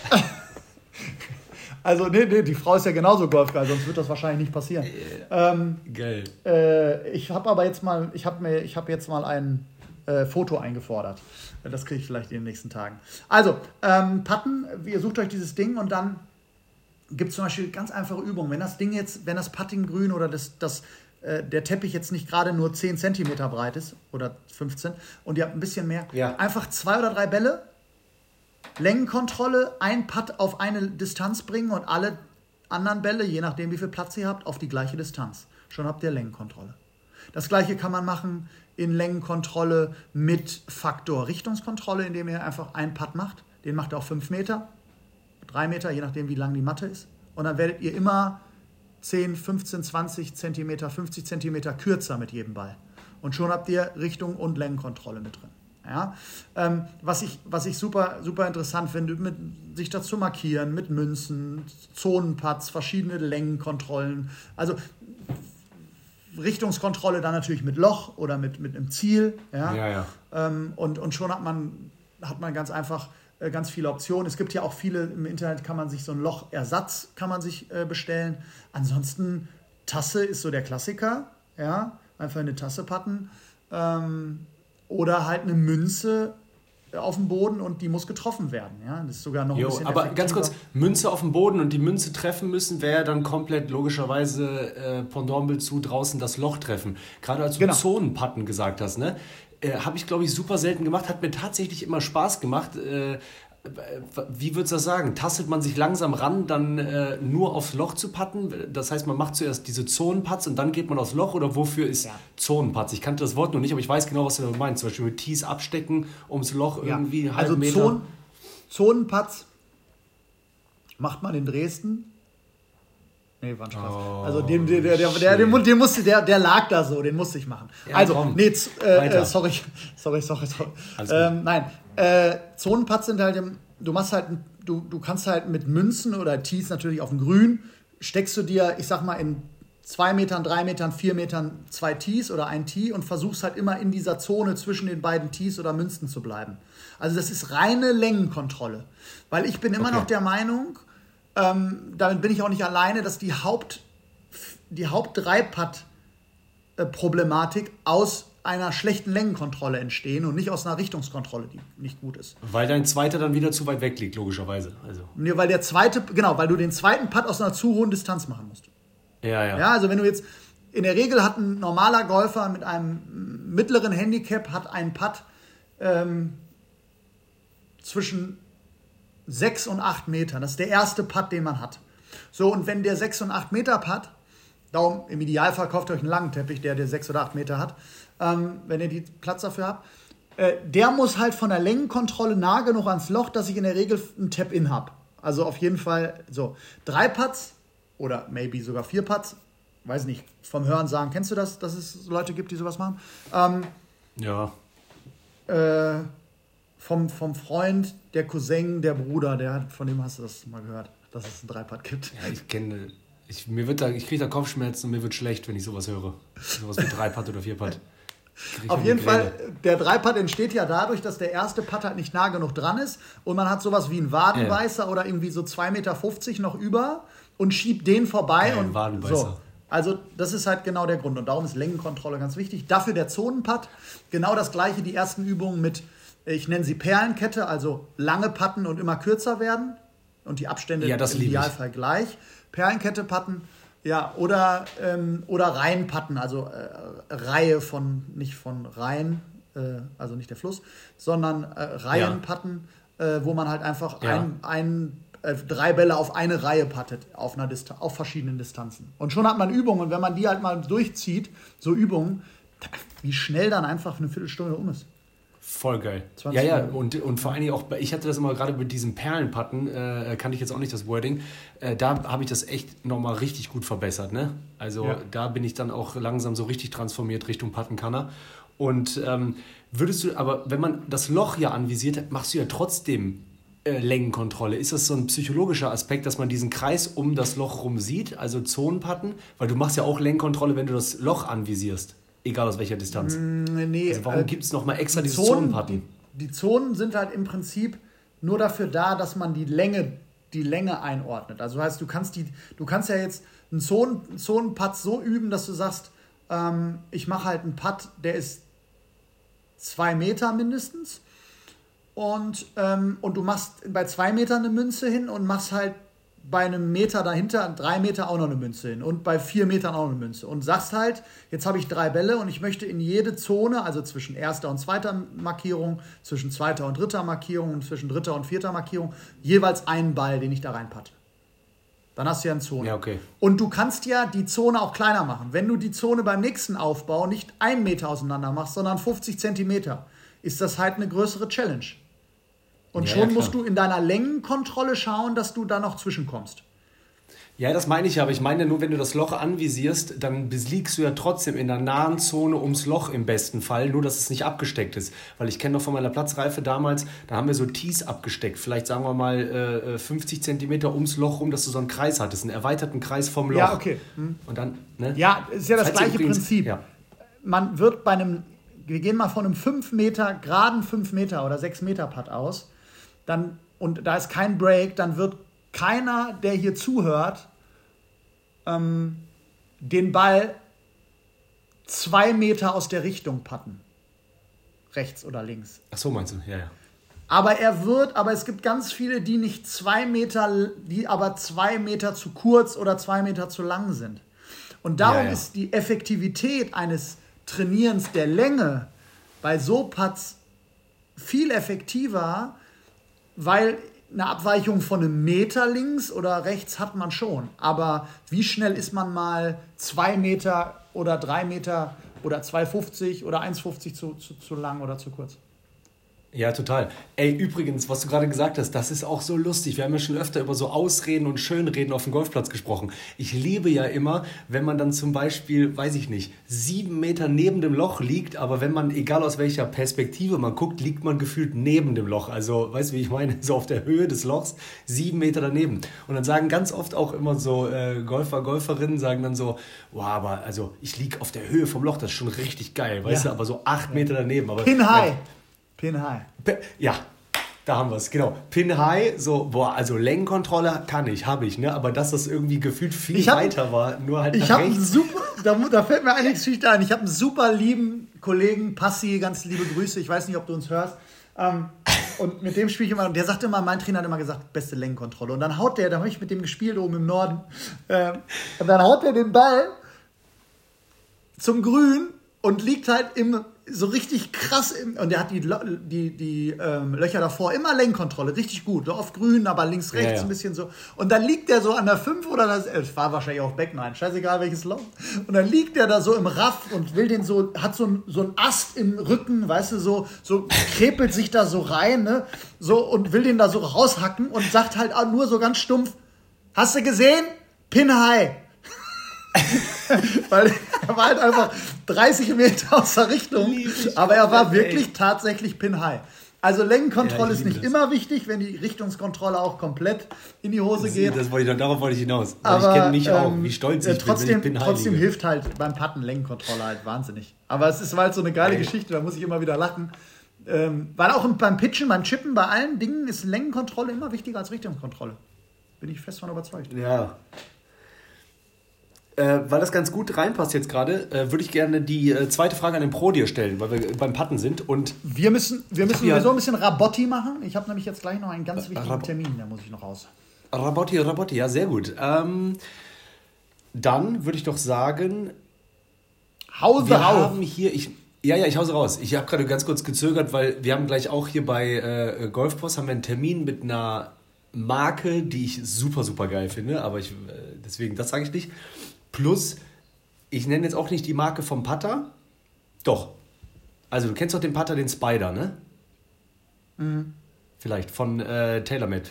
S2: also, nee, nee, die Frau ist ja genauso golfgeil, sonst wird das wahrscheinlich nicht passieren. Ähm, Geil. Äh, ich habe aber jetzt mal, ich habe mir, ich habe jetzt mal ein äh, Foto eingefordert. Das kriege ich vielleicht in den nächsten Tagen. Also, ähm, Patten, ihr sucht euch dieses Ding und dann gibt es zum Beispiel ganz einfache Übungen. Wenn das Ding jetzt, wenn das Puttinggrün oder das, das, äh, der Teppich jetzt nicht gerade nur 10 cm breit ist oder 15 und ihr habt ein bisschen mehr, ja. einfach zwei oder drei Bälle, Längenkontrolle, ein Putt auf eine Distanz bringen und alle anderen Bälle, je nachdem wie viel Platz ihr habt, auf die gleiche Distanz. Schon habt ihr Längenkontrolle. Das gleiche kann man machen in Längenkontrolle mit Faktor Richtungskontrolle, indem ihr einfach einen Putt macht. Den macht ihr auf 5 Meter, 3 Meter, je nachdem, wie lang die Matte ist. Und dann werdet ihr immer 10, 15, 20 Zentimeter, 50 Zentimeter kürzer mit jedem Ball. Und schon habt ihr Richtung und Längenkontrolle mit drin. Ja? Ähm, was, ich, was ich super, super interessant finde, mit, sich dazu markieren, mit Münzen, Zonenputts, verschiedene Längenkontrollen. Also Richtungskontrolle dann natürlich mit Loch oder mit, mit einem Ziel. Ja?
S1: Ja, ja.
S2: Ähm, und, und schon hat man, hat man ganz einfach ganz viele Optionen. Es gibt ja auch viele, im Internet kann man sich so ein Lochersatz kann man sich äh, bestellen. Ansonsten Tasse ist so der Klassiker. Ja? Einfach eine Tasse patten. Ähm, oder halt eine Münze auf dem Boden und die muss getroffen werden. Ja? Das ist sogar noch ein
S1: Jo,
S2: bisschen
S1: aber ganz
S2: effektiver.
S1: kurz, Münze auf dem Boden und die Münze treffen müssen, wäre dann komplett logischerweise äh, Pendantbild zu draußen das Loch treffen. Gerade als du
S2: Genau.
S1: Zonenpatten gesagt hast, ne? Äh, Habe ich, glaube ich, super selten gemacht, hat mir tatsächlich immer Spaß gemacht. Äh, wie würdest du das sagen? Tastet man sich langsam ran, dann äh, nur aufs Loch zu patten? Das heißt, man macht zuerst diese Zonenputts und dann geht man aufs Loch? Oder wofür ist
S2: Ja.
S1: Zonenputts? Ich kannte das Wort noch nicht, aber ich weiß genau, was du damit meinst. Zum Beispiel mit Tees abstecken, ums Loch
S2: Ja.
S1: irgendwie halben
S2: Also
S1: Meter.
S2: Zon, Zonenputts macht man in Dresden. Nee, war ein Spaß.
S1: Oh,
S2: also den, der, der, der, der, den, den musste, der, der lag da so, den musste ich machen.
S1: Ja,
S2: also,
S1: komm.
S2: nee, äh, äh, *laughs* sorry, sorry, sorry, sorry. Ähm, nein, äh, Zonenputts sind halt, im, du machst halt, du, du kannst halt mit Münzen oder Tees natürlich auf dem Grün, steckst du dir, ich sag mal, in zwei Metern, drei Metern, vier Metern zwei Tees oder ein Tee und versuchst halt immer in dieser Zone zwischen den beiden Tees oder Münzen zu bleiben. Also das ist reine Längenkontrolle. Weil ich bin immer
S1: Okay.
S2: noch der Meinung, ähm, damit bin ich auch nicht alleine, dass die Haupt, die Haupt-Dreipad-Problematik aus einer schlechten Längenkontrolle entstehen und nicht aus einer Richtungskontrolle, die nicht gut ist.
S1: Weil dein zweiter dann wieder zu weit weg liegt, logischerweise. Also.
S2: Nee, weil der zweite, genau, weil du den zweiten Putt aus einer zu hohen Distanz machen musst.
S1: Ja, ja.
S2: Ja, also wenn du jetzt, in der Regel hat ein normaler Golfer mit einem mittleren Handicap hat einen Putt ähm, zwischen 6 und 8 Metern. Das ist der erste Putt, den man hat. So, und wenn der 6 und 8 Meter Putt, darum im Idealfall kauft ihr euch einen langen Teppich, der, der 6 oder 8 Meter hat, ähm, wenn ihr die Platz dafür habt, äh, der muss halt von der Längenkontrolle nah genug ans Loch, dass ich in der Regel einen Tap-In habe. Also auf jeden Fall so. Drei Putts oder maybe sogar vier Putts, weiß nicht, vom Hören sagen, kennst du das, dass es Leute gibt, die sowas machen? Ähm,
S1: Ja.
S2: äh, vom, vom Freund, der Cousin, der Bruder, der hat, von dem hast du das mal gehört, dass es einen Dreipad gibt.
S1: Ja, ich kenne. Ich, mir wird da, ich kriege da Kopfschmerzen und mir wird schlecht, wenn ich sowas höre. Sowas wie Dreipad oder Vierpad.
S2: Auf jeden. Fall, der Dreipad entsteht ja dadurch, dass der erste Putt halt nicht nah genug dran ist und man hat sowas wie einen Wadenbeißer oder irgendwie so 2,50 Meter noch über und schiebt den vorbei
S1: Geil,
S2: und
S1: Wadenbeißer.
S2: so. Also das ist halt genau der Grund und darum ist Längenkontrolle ganz wichtig. Dafür der Zonenputt, genau das gleiche, die ersten Übungen mit, ich nenne sie Perlenkette, also lange Patten und immer kürzer werden und die Abstände
S1: Ja,
S2: im. Idealfall gleich. Perlenkette patten, ja, oder, ähm, oder Reihenpatten, also äh, Reihe von, nicht von Reihen, äh, also nicht der Fluss, sondern äh, Reihenpatten, äh, wo man halt einfach
S1: Ja.
S2: ein, ein, äh, drei Bälle auf eine Reihe pattet, auf, einer Dista auf verschiedenen Distanzen. Und schon hat man Übungen und wenn man die halt mal durchzieht, so Übungen, wie schnell dann einfach eine Viertelstunde um ist.
S1: Voll geil.
S2: 20
S1: Ja, ja, und, und vor allen Dingen auch, ich hatte das immer gerade mit diesen Perlenpatten, äh, kannte ich jetzt auch nicht das Wording, äh, da habe ich das echt nochmal richtig gut verbessert, ne? Also
S2: Ja.
S1: da bin ich dann auch langsam so richtig transformiert Richtung Pattenkanner. Und ähm, würdest du, aber wenn man das Loch ja anvisiert, machst du ja trotzdem äh, Längenkontrolle. Ist das so ein psychologischer Aspekt, dass man diesen Kreis um das Loch rum sieht, also Zonenpatten? Weil du machst ja auch Längenkontrolle, wenn du das Loch anvisierst, egal aus welcher Distanz.
S2: Nee,
S1: Also warum
S2: äh,
S1: gibt es nochmal extra diese
S2: Zonen,
S1: Zonenpatten?
S2: die, die Zonen sind halt im Prinzip nur dafür da, dass man die Länge, die Länge einordnet. Also heißt, du kannst die, du kannst ja jetzt einen Zonen, Zonenputt so üben, dass du sagst, ähm, ich mache halt einen Putt, der ist zwei Meter mindestens. Und, ähm, und du machst bei zwei Metern eine Münze hin und machst halt bei einem Meter dahinter, drei Meter auch noch eine Münze hin und bei vier Metern auch noch eine Münze. Und sagst halt, jetzt habe ich drei Bälle und ich möchte in jede Zone, also zwischen erster und zweiter Markierung, zwischen zweiter und dritter Markierung und zwischen dritter und vierter Markierung, jeweils einen Ball, den ich da reinpatte. Dann hast du ja eine Zone.
S1: Ja, okay.
S2: Und du kannst ja die Zone auch kleiner machen. Wenn du die Zone beim nächsten Aufbau nicht einen Meter auseinander machst, sondern 50 Zentimeter, ist das halt eine größere Challenge. Und
S1: Ja,
S2: schon
S1: ja,
S2: musst du in deiner Längenkontrolle schauen, dass du da noch zwischenkommst.
S1: Ja, das meine ich ja, aber ich meine nur, wenn du das Loch anvisierst, dann liegst du ja trotzdem in der nahen Zone ums Loch im besten Fall, nur dass es nicht abgesteckt ist. Weil ich kenne noch von meiner Platzreife damals, da haben wir so Tees abgesteckt, vielleicht sagen wir mal äh, 50 Zentimeter ums Loch rum, dass du so einen Kreis hattest, einen erweiterten Kreis vom Loch.
S2: Ja, okay. Hm.
S1: Und dann, ne?
S2: Ja, ist ja das
S1: Falls
S2: gleiche
S1: übrigens-
S2: Prinzip.
S1: Ja.
S2: Man wird bei einem, wir gehen mal von einem 5 Meter, geraden 5 Meter oder 6 Meter Putt aus, dann, und da ist kein Break, dann wird keiner, der hier zuhört, ähm, den Ball zwei Meter aus der Richtung putten. Rechts oder links.
S1: Ach so, meinst du? Ja, ja.
S2: Aber er wird, aber es gibt ganz viele, die nicht zwei Meter, die aber zwei Meter zu kurz oder zwei Meter zu lang sind. Und darum
S1: Ja, ja.
S2: ist die Effektivität eines Trainierens der Länge bei so Putts viel effektiver, weil eine Abweichung von einem Meter links oder rechts hat man schon. Aber wie schnell ist man mal zwei Meter oder drei Meter oder 2,50 oder 1,50 zu, zu, zu lang oder zu kurz?
S1: Ja, total. Ey, übrigens, was du gerade gesagt hast, das ist auch so lustig. Wir haben ja schon öfter über so Ausreden und Schönreden auf dem Golfplatz gesprochen. Ich liebe ja immer, wenn man dann zum Beispiel, weiß ich nicht, sieben Meter neben dem Loch liegt, aber wenn man, egal aus welcher Perspektive man guckt, liegt man gefühlt neben dem Loch. Also, weißt du, wie ich meine? *laughs* So auf der Höhe des Lochs, sieben Meter daneben. Und dann sagen ganz oft auch immer so äh, Golfer, Golferinnen, sagen dann so, wow, aber also ich liege auf der Höhe vom Loch, das ist schon richtig geil, weißt
S2: Ja.
S1: du, aber so acht Meter daneben. Aber,
S2: Pin high. Pin high.
S1: Ja, da haben wir es, genau. Pin High, so, boah, also Längenkontrolle kann ich, habe ich, ne? Aber dass das irgendwie gefühlt viel
S2: hab-
S1: weiter war, nur halt
S2: Ich habe super, *laughs* da, da fällt mir eine Geschichte ein. Ich habe einen super lieben Kollegen, Passi, ganz liebe Grüße. Ich weiß nicht, ob du uns hörst. Ähm, und mit dem spiele ich immer, und der sagt immer, mein Trainer hat immer gesagt, beste Längenkontrolle. Und dann haut der, da habe ich mit dem gespielt oben im Norden. Ähm, und dann haut der den Ball zum Grün und liegt halt im, so richtig krass und der hat die, die, die ähm, Löcher davor immer Längenkontrolle, richtig gut. So auf grün, aber links, rechts
S1: Ja, ja.
S2: ein bisschen so. Und dann liegt der so an der 5 oder das, es war wahrscheinlich auch Beck, nein, scheißegal welches Loch. Und dann liegt der da so im Raff und will den so, hat so ein, so ein Ast im Rücken, weißt du, so, so krepelt sich da so rein, ne, so und will den da so raushacken und sagt halt nur so ganz stumpf, hast du gesehen? Pin high. Weil er war halt einfach 30 Meter aus der Richtung, aber er war wirklich tatsächlich Pin High. Also Längenkontrolle
S1: Ja,
S2: ist nicht
S1: das.
S2: immer wichtig, wenn die Richtungskontrolle auch komplett in die Hose geht.
S1: Das wollte ich, darauf wollte ich hinaus.
S2: Aber
S1: ich kenne mich auch,
S2: ähm,
S1: wie stolz
S2: äh,
S1: ich
S2: trotzdem,
S1: bin, wenn ich
S2: trotzdem hilft halt beim Putten Längenkontrolle halt wahnsinnig. Aber es ist halt so eine geile
S1: Ey.
S2: Geschichte, da muss ich immer wieder lachen. Ähm, weil auch im- beim Pitchen, beim Chippen, bei allen Dingen ist Längenkontrolle immer wichtiger als Richtungskontrolle. Bin ich fest von überzeugt.
S1: Ja. Äh, weil das ganz gut reinpasst jetzt gerade, äh, würde ich gerne die äh, zweite Frage an den Pro dir stellen, weil wir beim Patten sind. Und
S2: Wir müssen, wir müssen
S1: Ja.
S2: sowieso ein bisschen Rabotti machen. Ich habe nämlich jetzt gleich noch einen ganz wichtigen
S1: Rab-
S2: Termin, da muss ich noch raus.
S1: Rabotti, Rabotti, ja, sehr gut. Ähm, dann würde ich doch sagen,
S2: Hause
S1: wir
S2: raus.
S1: haben hier, ich, ja, ja, ich hause raus. Ich habe gerade ganz kurz gezögert, weil wir haben gleich auch hier bei äh, Golfpost haben wir einen Termin mit einer Marke, die ich super, super geil finde, aber ich, äh, deswegen, das sage ich nicht. Plus, ich nenne jetzt auch nicht die Marke vom Putter. Doch. Also, du kennst doch den Putter, den Spider, ne? Vielleicht, von äh, TaylorMade.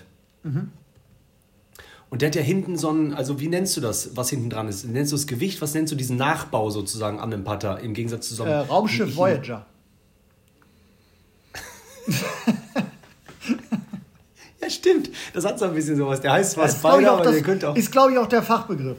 S1: Und der hat ja hinten so ein, also wie nennst du das, was hinten dran ist? Nennst du das Gewicht? Was nennst du diesen Nachbau sozusagen an dem Putter im Gegensatz zu so einem.
S2: Äh, Raumschiff Voyager. *laughs*
S1: Ja, stimmt. Das hat so ein bisschen sowas. Der heißt zwar Spider, aber
S2: das,
S1: der könnte auch.
S2: ist, glaube ich, auch der Fachbegriff.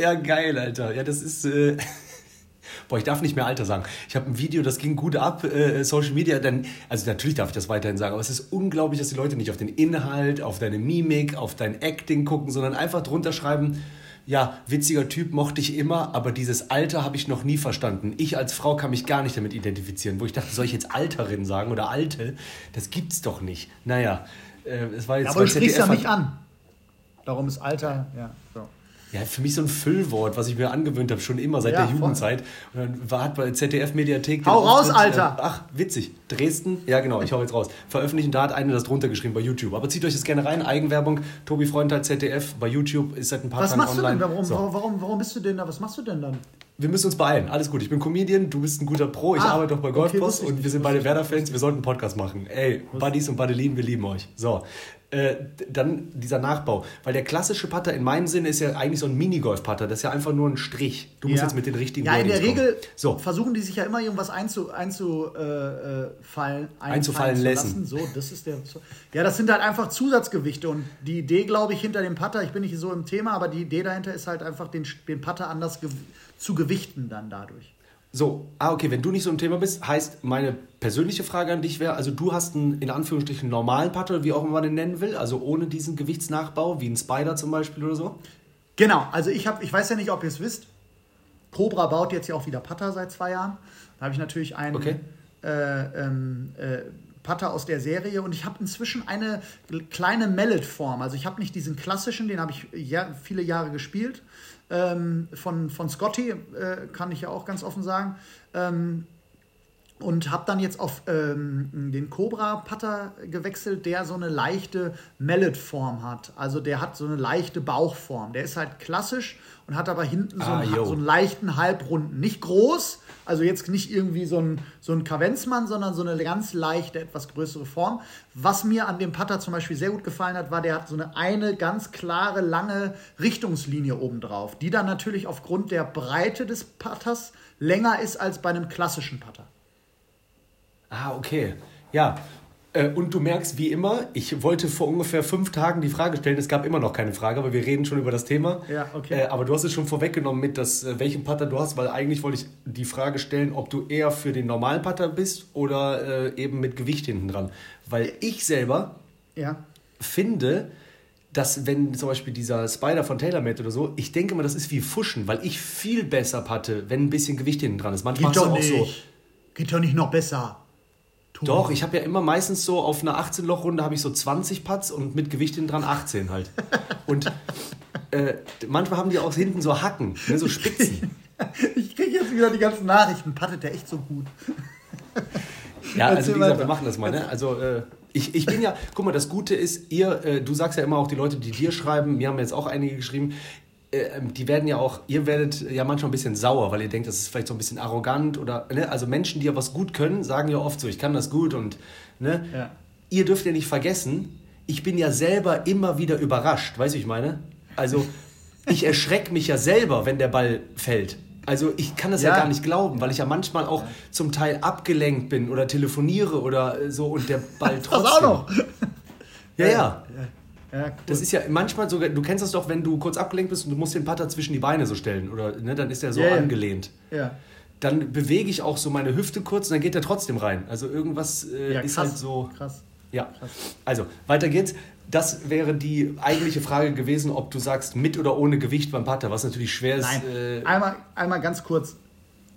S1: Ja, geil, Alter. Ja, das ist. Äh, *laughs* Boah, ich darf nicht mehr Alter sagen. Ich habe ein Video, das ging gut ab, äh, Social Media. Dann, also natürlich darf ich das weiterhin sagen, aber es ist unglaublich, dass die Leute nicht auf den Inhalt, auf deine Mimik, auf dein Acting gucken, sondern einfach drunter schreiben, ja, witziger Typ mochte ich immer, aber dieses Alter habe ich noch nie verstanden. Ich als Frau kann mich gar nicht damit identifizieren. Wo ich dachte, soll ich jetzt Alterin sagen oder Alte? Das gibt's doch nicht. Naja, äh, es war jetzt
S2: Aber du sprichst ja nicht an. Darum ist Alter, ja, so.
S1: Ja, für mich so ein Füllwort, was ich mir angewöhnt habe, schon immer seit
S2: Ja,
S1: der
S2: voll.
S1: Jugendzeit. Und dann war hat bei ZDF-Mediathek.
S2: Hau raus, Alter!
S1: Äh, ach, witzig. Dresden, ja genau, ich hau jetzt raus. Veröffentlichen, da hat einer das drunter geschrieben bei YouTube. Aber zieht euch das gerne rein. Eigenwerbung, Tobi Freundal, ZDF, bei YouTube ist seit ein paar
S2: Was
S1: Tagen
S2: machst du
S1: online.
S2: denn? Warum,
S1: So.
S2: warum, warum, warum bist du denn da? Was machst du denn dann?
S1: Wir müssen uns beeilen. Alles gut. Ich bin Comedian, du bist ein guter Pro, ich
S2: Ah,
S1: arbeite auch bei
S2: okay,
S1: Golfboss
S2: ich
S1: und wir sind beide Werder-Fans. Wir sollten einen Podcast machen. Ey, Buddies und Buddelin, wir lieben euch. So. Äh, dann dieser Nachbau. Weil der klassische Putter in meinem Sinne ist ja eigentlich so ein Minigolf-Putter. Das ist ja einfach nur ein Strich. Du musst
S2: Ja.
S1: jetzt mit den richtigen
S2: Ja, in der Regel.
S1: So.
S2: versuchen die sich ja immer irgendwas einzu, einzu, äh, äh, fallen,
S1: Einzufallen
S2: zu
S1: lassen.
S2: So, das ist der. Ja, das sind halt einfach Zusatzgewichte und die Idee, glaube ich, hinter dem Putter, ich bin nicht so im Thema, aber die Idee dahinter ist halt einfach, den, den Putter anders gew zu gewichten dann dadurch.
S1: So, ah, okay, wenn du nicht so im Thema bist, heißt meine persönliche Frage an dich wäre, also du hast einen in Anführungsstrichen normalen Putter, wie auch immer man den nennen will, also ohne diesen Gewichtsnachbau, wie ein Spider zum Beispiel oder so.
S2: Genau, also ich habe, ich weiß ja nicht, ob ihr es wisst. Cobra baut jetzt ja auch wieder Putter seit zwei Jahren. Da habe ich natürlich einen
S1: Okay.
S2: äh, ähm, äh, Putter aus der Serie und ich habe inzwischen eine kleine Mallet-Form. Also ich habe nicht diesen klassischen, den habe ich ja, viele Jahre gespielt. Ähm, von, von Scotty, äh, kann ich ja auch ganz offen sagen. Ähm, und habe dann jetzt auf ähm, den Cobra Putter gewechselt, der so eine leichte Mallet-Form hat. Also der hat so eine leichte Bauchform. Der ist halt klassisch und hat aber hinten so,
S1: Ah,
S2: einen,
S1: yo.
S2: so einen leichten Halbrunden. Nicht groß, also jetzt nicht irgendwie so ein, so ein Kavenzmann, sondern so eine ganz leichte, etwas größere Form. Was mir an dem Putter zum Beispiel sehr gut gefallen hat, war, der hat so eine, eine ganz klare, lange Richtungslinie obendrauf, die dann natürlich aufgrund der Breite des Putters länger ist als bei einem klassischen Putter.
S1: Ah, okay. Ja. Äh, Und du merkst, wie immer, ich wollte vor ungefähr fünf Tagen die Frage stellen. Es gab immer noch keine Frage, aber wir reden schon über das Thema.
S2: Ja, okay.
S1: Äh, aber du hast es schon vorweggenommen mit, dass, äh, welchen Putter du hast, weil eigentlich wollte ich die Frage stellen, ob du eher für den normalen Putter bist oder eben mit Gewicht hinten dran. Weil ich selber
S2: Ja.
S1: finde, dass wenn zum Beispiel dieser Spider von TaylorMade oder so, ich denke mal, das ist wie Fuschen, weil ich viel besser patte, wenn ein bisschen Gewicht hinten dran ist. Manchmal
S2: Geht doch
S1: auch so.
S2: nicht. Geht doch nicht noch besser. Tu.
S1: Doch, ich habe ja immer meistens so auf einer 18-Loch-Runde habe ich so 20 Putts und mit Gewicht hinten dran 18 halt. Und *laughs* äh, manchmal haben die auch hinten so Hacken, ne, so Spitzen. *laughs*
S2: Ich kriege jetzt wieder die ganzen Nachrichten. Pattet der echt so gut?
S1: Ja, also wie gesagt, wir machen das mal. Ne? Also äh, ich, ich bin ja, guck mal, das Gute ist, ihr, äh, du sagst ja immer auch die Leute, die dir schreiben, mir haben jetzt auch einige geschrieben, die werden ja auch, ihr werdet ja manchmal ein bisschen sauer, weil ihr denkt, das ist vielleicht so ein bisschen arrogant oder, ne? also Menschen, die ja was gut können, sagen ja oft so, ich kann das gut und, ne?
S2: Ja.
S1: Ihr dürft ja nicht vergessen, ich bin ja selber immer wieder überrascht, weißt du, ich meine? Also ich erschrecke mich ja selber, wenn der Ball fällt. Also ich kann das ja,
S2: Ja.
S1: gar nicht glauben, weil ich ja manchmal auch zum Teil abgelenkt bin oder telefoniere oder äh, so und der Ball trotzdem. *laughs*
S2: Das auch noch. *laughs*
S1: Ja, ja.
S2: Ja, cool.
S1: Das ist ja manchmal sogar, du kennst das doch, wenn du kurz abgelenkt bist und du musst den Putter zwischen die Beine so stellen oder ne, dann ist der so
S2: ja.
S1: angelehnt.
S2: ja.
S1: Dann bewege ich auch so meine Hüfte kurz und dann geht der trotzdem rein. Also irgendwas äh,
S2: ja,
S1: ist
S2: krass.
S1: halt so.
S2: Krass.
S1: Ja, also weiter geht's. Das wäre die eigentliche Frage gewesen, ob du sagst mit oder ohne Gewicht beim Putter, was natürlich schwer ist.
S2: Nein,
S1: Äh,
S2: einmal, einmal ganz kurz.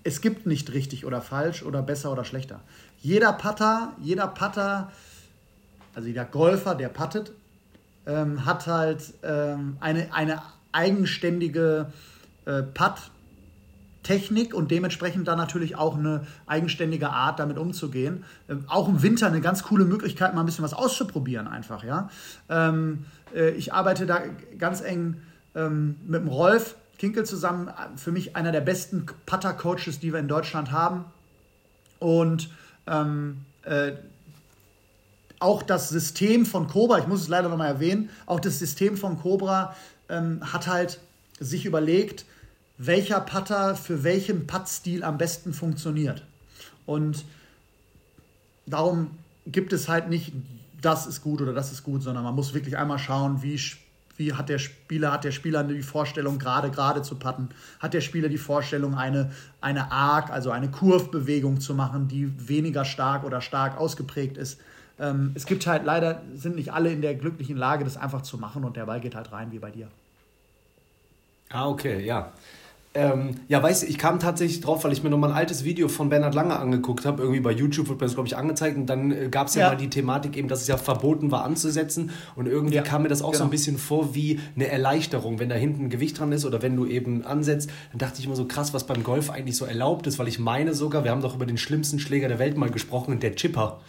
S2: Es gibt nicht richtig oder falsch oder besser oder schlechter. Jeder Putter, jeder Putter, also jeder Golfer, der puttet, ähm, hat halt ähm, eine, eine eigenständige äh, Putt-Technik und dementsprechend dann natürlich auch eine eigenständige Art, damit umzugehen. Ähm, auch im Winter eine ganz coole Möglichkeit, mal ein bisschen was auszuprobieren, einfach. Ja? Ähm, äh, ich arbeite da ganz eng ähm, mit dem Rolf Kinkel zusammen, für mich einer der besten Putter-Coaches, die wir in Deutschland haben. Und ähm, äh, auch das System von Cobra, ich muss es leider nochmal erwähnen, auch das System von Cobra ähm, hat halt sich überlegt, welcher Putter für welchen Puttstil am besten funktioniert. Und darum gibt es halt nicht, das ist gut oder das ist gut, sondern man muss wirklich einmal schauen, wie, wie hat der Spieler, hat der Spieler die Vorstellung, gerade gerade zu putten, hat der Spieler die Vorstellung, eine, eine Arc, also eine Kurvbewegung zu machen, die weniger stark oder stark ausgeprägt ist. Ähm, es gibt halt leider, sind nicht alle in der glücklichen Lage, das einfach zu machen und der Ball geht halt rein, wie bei dir.
S1: Ah, okay, ja. Ähm, ja, weißt du, ich kam tatsächlich drauf, weil ich mir nochmal ein altes Video von Bernhard Lange angeguckt habe. Irgendwie bei YouTube wird mir das, glaube ich, angezeigt. Und dann äh, gab es ja, ja, mal die Thematik eben, dass es ja verboten war anzusetzen. Und irgendwie ja, kam mir das auch genau. so ein bisschen vor wie eine Erleichterung, wenn da hinten ein Gewicht dran ist oder wenn du eben ansetzt. Dann dachte ich immer so krass, was beim Golf eigentlich so erlaubt ist, weil ich meine sogar, wir haben doch über den schlimmsten Schläger der Welt mal gesprochen, der Chipper.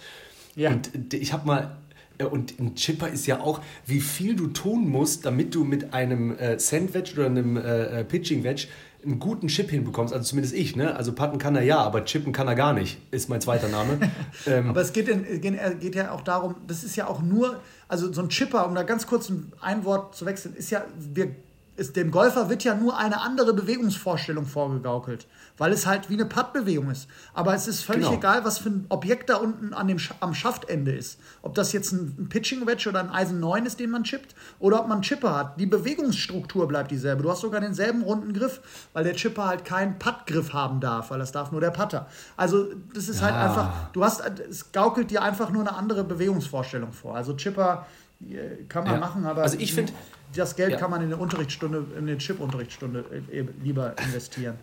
S1: Ja. Und ich habe mal äh, und ein Chipper ist ja auch, wie viel du tun musst, damit du mit einem äh, Sandwich oder einem äh, Pitching Wedge einen guten Chip hinbekommst, also zumindest ich, ne? Also putten kann er ja, aber chippen kann er gar nicht, ist mein zweiter Name. *laughs*
S2: ähm, aber es geht, in, geht ja auch darum, das ist ja auch nur, also so ein Chipper, um da ganz kurz ein Wort zu wechseln, ist ja, wir ist, dem Golfer wird ja nur eine andere Bewegungsvorstellung vorgegaukelt, weil es halt wie eine Puttbewegung ist. Aber es ist völlig genau. egal, was für ein Objekt da unten an dem, am Schaftende ist. Ob das jetzt ein, Pitching Wedge oder ein Eisen 9 ist, den man chippt, oder ob man einen Chipper hat. Die Bewegungsstruktur bleibt dieselbe. Du hast sogar denselben runden Griff, weil der Chipper halt keinen Puttgriff haben darf, weil das darf nur der Putter. Also das ist halt ah. einfach, du hast, es gaukelt dir einfach nur eine andere Bewegungsvorstellung vor. Also Chipper äh, kann man ja. machen, aber
S1: also ich finde
S2: das Geld ja. kann man in eine Unterrichtsstunde, in eine Chip-Unterrichtsstunde äh, lieber investieren.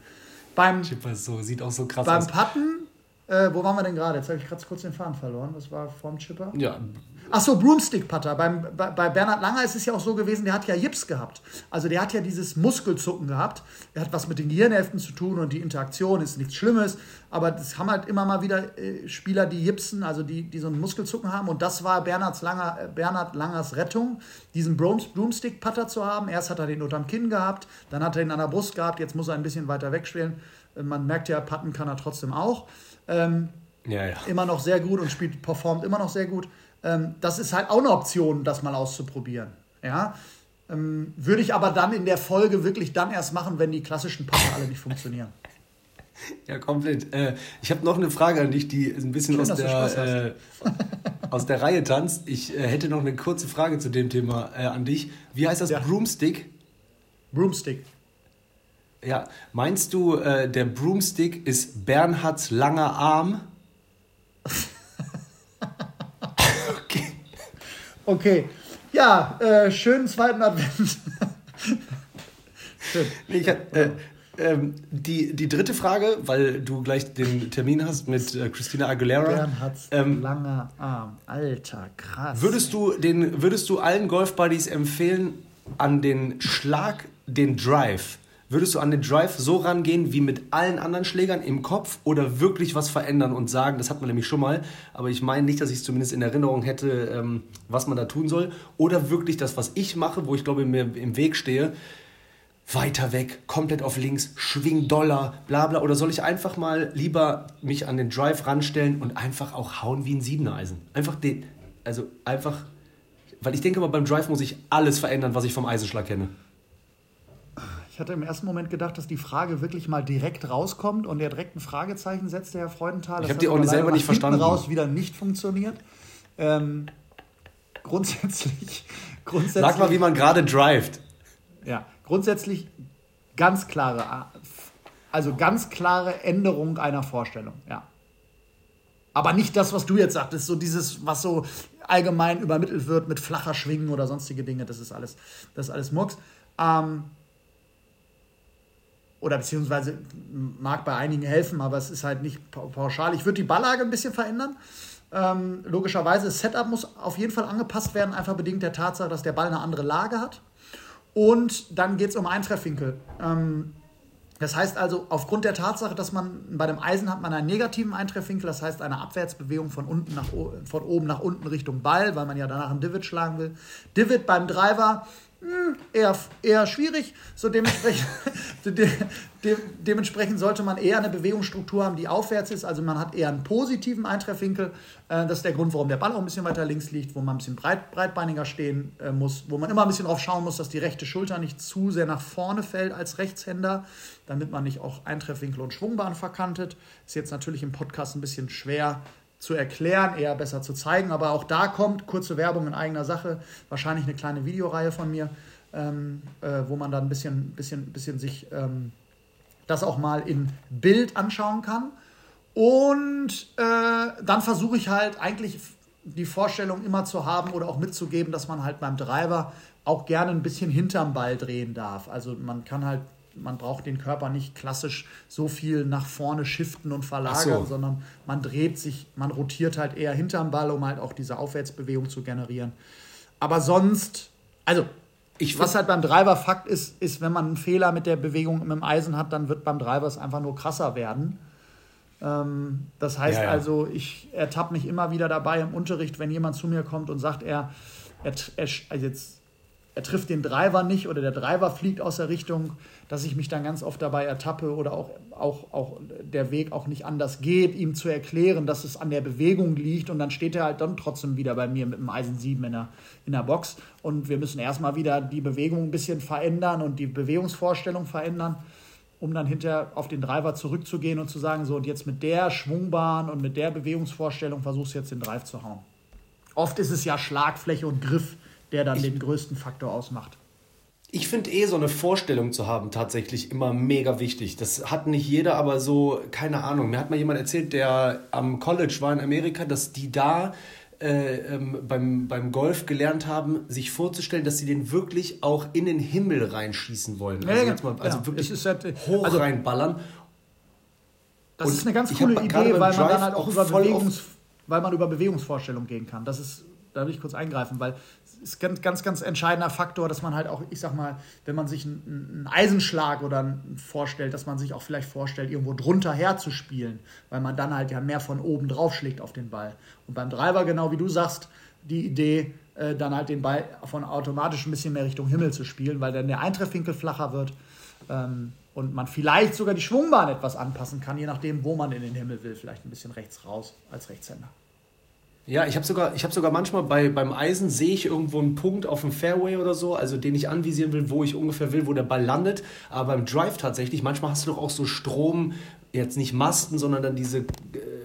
S2: Beim
S1: Chipper so sieht auch so krass
S2: beim aus. Beim Putten, äh, wo waren wir denn gerade? Jetzt habe ich gerade kurz den Faden verloren. Das war vorm Chipper.
S1: Ja,
S2: Ach so, Broomstick-Putter. Bei, bei Bernhard Langer ist es ja auch so gewesen, der hat ja Jips gehabt. Also der hat ja dieses Muskelzucken gehabt. Der hat was mit den Gehirnhälften zu tun und die Interaktion ist nichts Schlimmes. Aber das haben halt immer mal wieder äh, Spieler, die Jipsen, also die, die so einen Muskelzucken haben. Und das war Bernhards Langer, äh, Bernhard Langers Rettung, diesen Broomstick-Putter zu haben. Erst hat er den unterm Kinn gehabt, dann hat er ihn an der Brust gehabt, jetzt muss er ein bisschen weiter wegspielen. Äh, man merkt ja, Putten kann er trotzdem auch. Ähm, ja, ja. Immer noch sehr gut und spielt, performt immer noch sehr gut. Ähm, das ist halt auch eine Option, das mal auszuprobieren. Ja? Ähm, würde ich aber dann in der Folge wirklich dann erst machen, wenn die klassischen Paare alle nicht funktionieren.
S1: Ja, komplett. Äh, ich habe noch eine Frage an dich, die ein bisschen Schön, aus, der, äh, aus der Reihe tanzt. Ich äh, hätte noch eine kurze Frage zu dem Thema äh, an dich. Wie heißt das? Ja. Broomstick?
S2: Broomstick.
S1: Ja, meinst du, äh, der Broomstick ist Bernhards langer Arm?
S2: Okay. Ja, äh, schönen zweiten Advent.
S1: Schön. Ich, äh, ähm, die, die dritte Frage, weil du gleich den Termin hast mit äh, Christina Aguilera.
S2: Bernhards ähm, langer Arm. Alter, krass.
S1: Würdest du, den, würdest du allen Golf-Buddies empfehlen, an den Schlag, den Drive Würdest du an den Drive so rangehen wie mit allen anderen Schlägern im Kopf oder wirklich was verändern und sagen, das hat man nämlich schon mal, aber ich meine nicht, dass ich es zumindest in Erinnerung hätte, ähm, was man da tun soll. Oder wirklich das, was ich mache, wo ich glaube, mir im Weg stehe, weiter weg, komplett auf links, schwing doller, bla bla. Oder soll ich einfach mal lieber mich an den Drive ranstellen und einfach auch hauen wie ein Siebeneisen? Einfach den, also einfach, weil ich denke mal, beim Drive muss ich alles verändern, was ich vom Eisenschlag kenne.
S2: Ich hatte im ersten Moment gedacht, dass die Frage wirklich mal direkt rauskommt und er direkt ein Fragezeichen setzt, der Herr Freudenthal.
S1: Ich habe die auch selber nicht verstanden.
S2: raus wieder nicht funktioniert. Ähm, grundsätzlich, *laughs* grundsätzlich.
S1: Sag mal, wie man gerade drivet.
S2: Ja, grundsätzlich ganz klare, also ganz klare Änderung einer Vorstellung, ja. Aber nicht das, was du jetzt sagtest, so dieses, was so allgemein übermittelt wird mit flacher Schwingen oder sonstige Dinge, das ist alles, das ist alles Murks. Ähm, oder beziehungsweise mag bei einigen helfen, aber es ist halt nicht pauschal. Ich würde die Balllage ein bisschen verändern. Ähm, logischerweise, das Setup muss auf jeden Fall angepasst werden, einfach bedingt der Tatsache, dass der Ball eine andere Lage hat. Und dann geht es um Eintreffwinkel. Ähm, das heißt also, aufgrund der Tatsache, dass man bei dem Eisen hat man einen negativen Eintreffwinkel, das heißt eine Abwärtsbewegung von, unten nach, von oben nach unten Richtung Ball, weil man ja danach einen Divot schlagen will. Divot beim Driver hm, eher, eher schwierig. So dementsprechend, *laughs* de, de, dementsprechend sollte man eher eine Bewegungsstruktur haben, die aufwärts ist. Also man hat eher einen positiven Eintreffwinkel. Äh, das ist der Grund, warum der Ball auch ein bisschen weiter links liegt, wo man ein bisschen breit, breitbeiniger stehen äh, muss, wo man immer ein bisschen drauf schauen muss, dass die rechte Schulter nicht zu sehr nach vorne fällt als Rechtshänder, damit man nicht auch Eintreffwinkel und Schwungbahn verkantet. Ist jetzt natürlich im Podcast ein bisschen schwer zu erklären, eher besser zu zeigen. Aber auch da kommt kurze Werbung in eigener Sache, wahrscheinlich eine kleine Videoreihe von mir, ähm, äh, wo man dann ein bisschen, bisschen, bisschen sich ähm, das auch mal in Bild anschauen kann. Und äh, dann versuche ich halt eigentlich die Vorstellung immer zu haben oder auch mitzugeben, dass man halt beim Driver auch gerne ein bisschen hinterm Ball drehen darf. Also man kann halt man braucht den Körper nicht klassisch so viel nach vorne shiften und verlagern, so. sondern man dreht sich, man rotiert halt eher hinterm Ball, um halt auch diese Aufwärtsbewegung zu generieren. Aber sonst, also ich was halt beim Driver Fakt ist, ist, wenn man einen Fehler mit der Bewegung mit dem Eisen hat, dann wird beim Driver es einfach nur krasser werden. Ähm, das heißt ja, ja. also, ich ertappe mich immer wieder dabei im Unterricht, wenn jemand zu mir kommt und sagt, er, er, er also jetzt er trifft den Driver nicht oder der Driver fliegt aus der Richtung, dass ich mich dann ganz oft dabei ertappe oder auch, auch, auch der Weg auch nicht anders geht, ihm zu erklären, dass es an der Bewegung liegt. Und dann steht er halt dann trotzdem wieder bei mir mit dem Eisen 7 in der, in der Box. Und wir müssen erstmal wieder die Bewegung ein bisschen verändern und die Bewegungsvorstellung verändern, um dann hinterher auf den Driver zurückzugehen und zu sagen, so und jetzt mit der Schwungbahn und mit der Bewegungsvorstellung versuchst du jetzt den Drive zu hauen. Oft ist es ja Schlagfläche und Griff, der dann ich, den größten Faktor ausmacht.
S1: Ich finde eh so eine Vorstellung zu haben tatsächlich immer mega wichtig. Das hat nicht jeder, aber so, keine Ahnung. Mir hat mal jemand erzählt, der am College war in Amerika, dass die da äh, ähm, beim, beim Golf gelernt haben, sich vorzustellen, dass sie den wirklich auch in den Himmel reinschießen wollen. Also, ja, mal, also ja. wirklich halt, hoch also, reinballern.
S2: Das Und ist eine ganz coole Idee, weil man dann halt auch über, Bewegungs, weil man über Bewegungsvorstellung gehen kann. Das ist, da will ich kurz eingreifen, weil ist ganz, ganz, ganz entscheidender Faktor, dass man halt auch, ich sag mal, wenn man sich einen, einen Eisenschlag oder vorstellt, dass man sich auch vielleicht vorstellt, irgendwo drunter herzuspielen, weil man dann halt ja mehr von oben drauf schlägt auf den Ball. Und beim Driver, genau wie du sagst, die Idee, äh, dann halt den Ball von automatisch ein bisschen mehr Richtung Himmel zu spielen, weil dann der Eintreffwinkel flacher wird ähm, und man vielleicht sogar die Schwungbahn etwas anpassen kann, je nachdem, wo man in den Himmel will, vielleicht ein bisschen rechts raus als Rechtshänder.
S1: Ja, ich habe sogar, hab sogar manchmal bei, beim Eisen sehe ich irgendwo einen Punkt auf dem Fairway oder so, also den ich anvisieren will, wo ich ungefähr will, wo der Ball landet. Aber beim Drive tatsächlich, manchmal hast du doch auch so Strom, jetzt nicht Masten, sondern dann diese äh,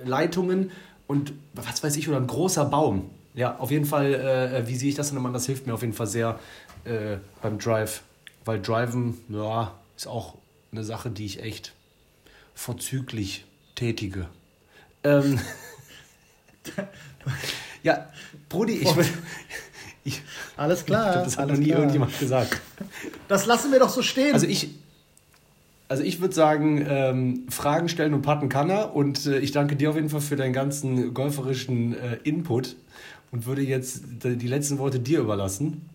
S1: Leitungen und was weiß ich, oder ein großer Baum. Ja, auf jeden Fall äh, visiere ich das dann immer, das hilft mir auf jeden Fall sehr äh, beim Drive. Weil Driven, ja, ist auch eine Sache, die ich echt vorzüglich tätige. Ähm, *laughs* ja, Brudi, ich will.
S2: Ich, alles klar. Ich glaub,
S1: das hat noch nie klar. irgendjemand gesagt.
S2: Das lassen wir doch so stehen.
S1: Also ich, also ich würde sagen, ähm, Fragen stellen und patten kann er. Und äh, ich danke dir auf jeden Fall für deinen ganzen golferischen äh, Input und würde jetzt die letzten Worte dir überlassen.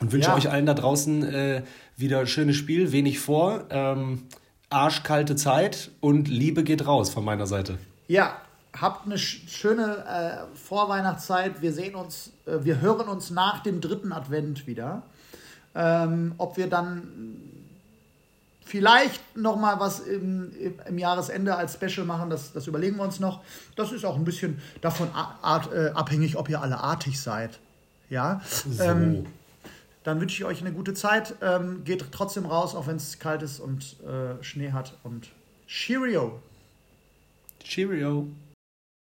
S1: Und wünsche ja. euch allen da draußen äh, wieder schönes Spiel, wenig vor, ähm, arschkalte Zeit und Liebe geht raus von meiner Seite.
S2: Ja, habt eine schöne äh, Vorweihnachtszeit. Wir sehen uns, äh, wir hören uns nach dem dritten Advent wieder. Ähm, ob wir dann vielleicht noch mal was im, im, Jahresende als Special machen, das, das überlegen wir uns noch. Das ist auch ein bisschen davon art, äh, abhängig, ob ihr alle artig seid. Ja. So. Ähm, dann wünsche ich euch eine gute Zeit. Ähm, geht trotzdem raus, auch wenn es kalt ist und äh, Schnee hat. Und Cheerio.
S1: Cheerio.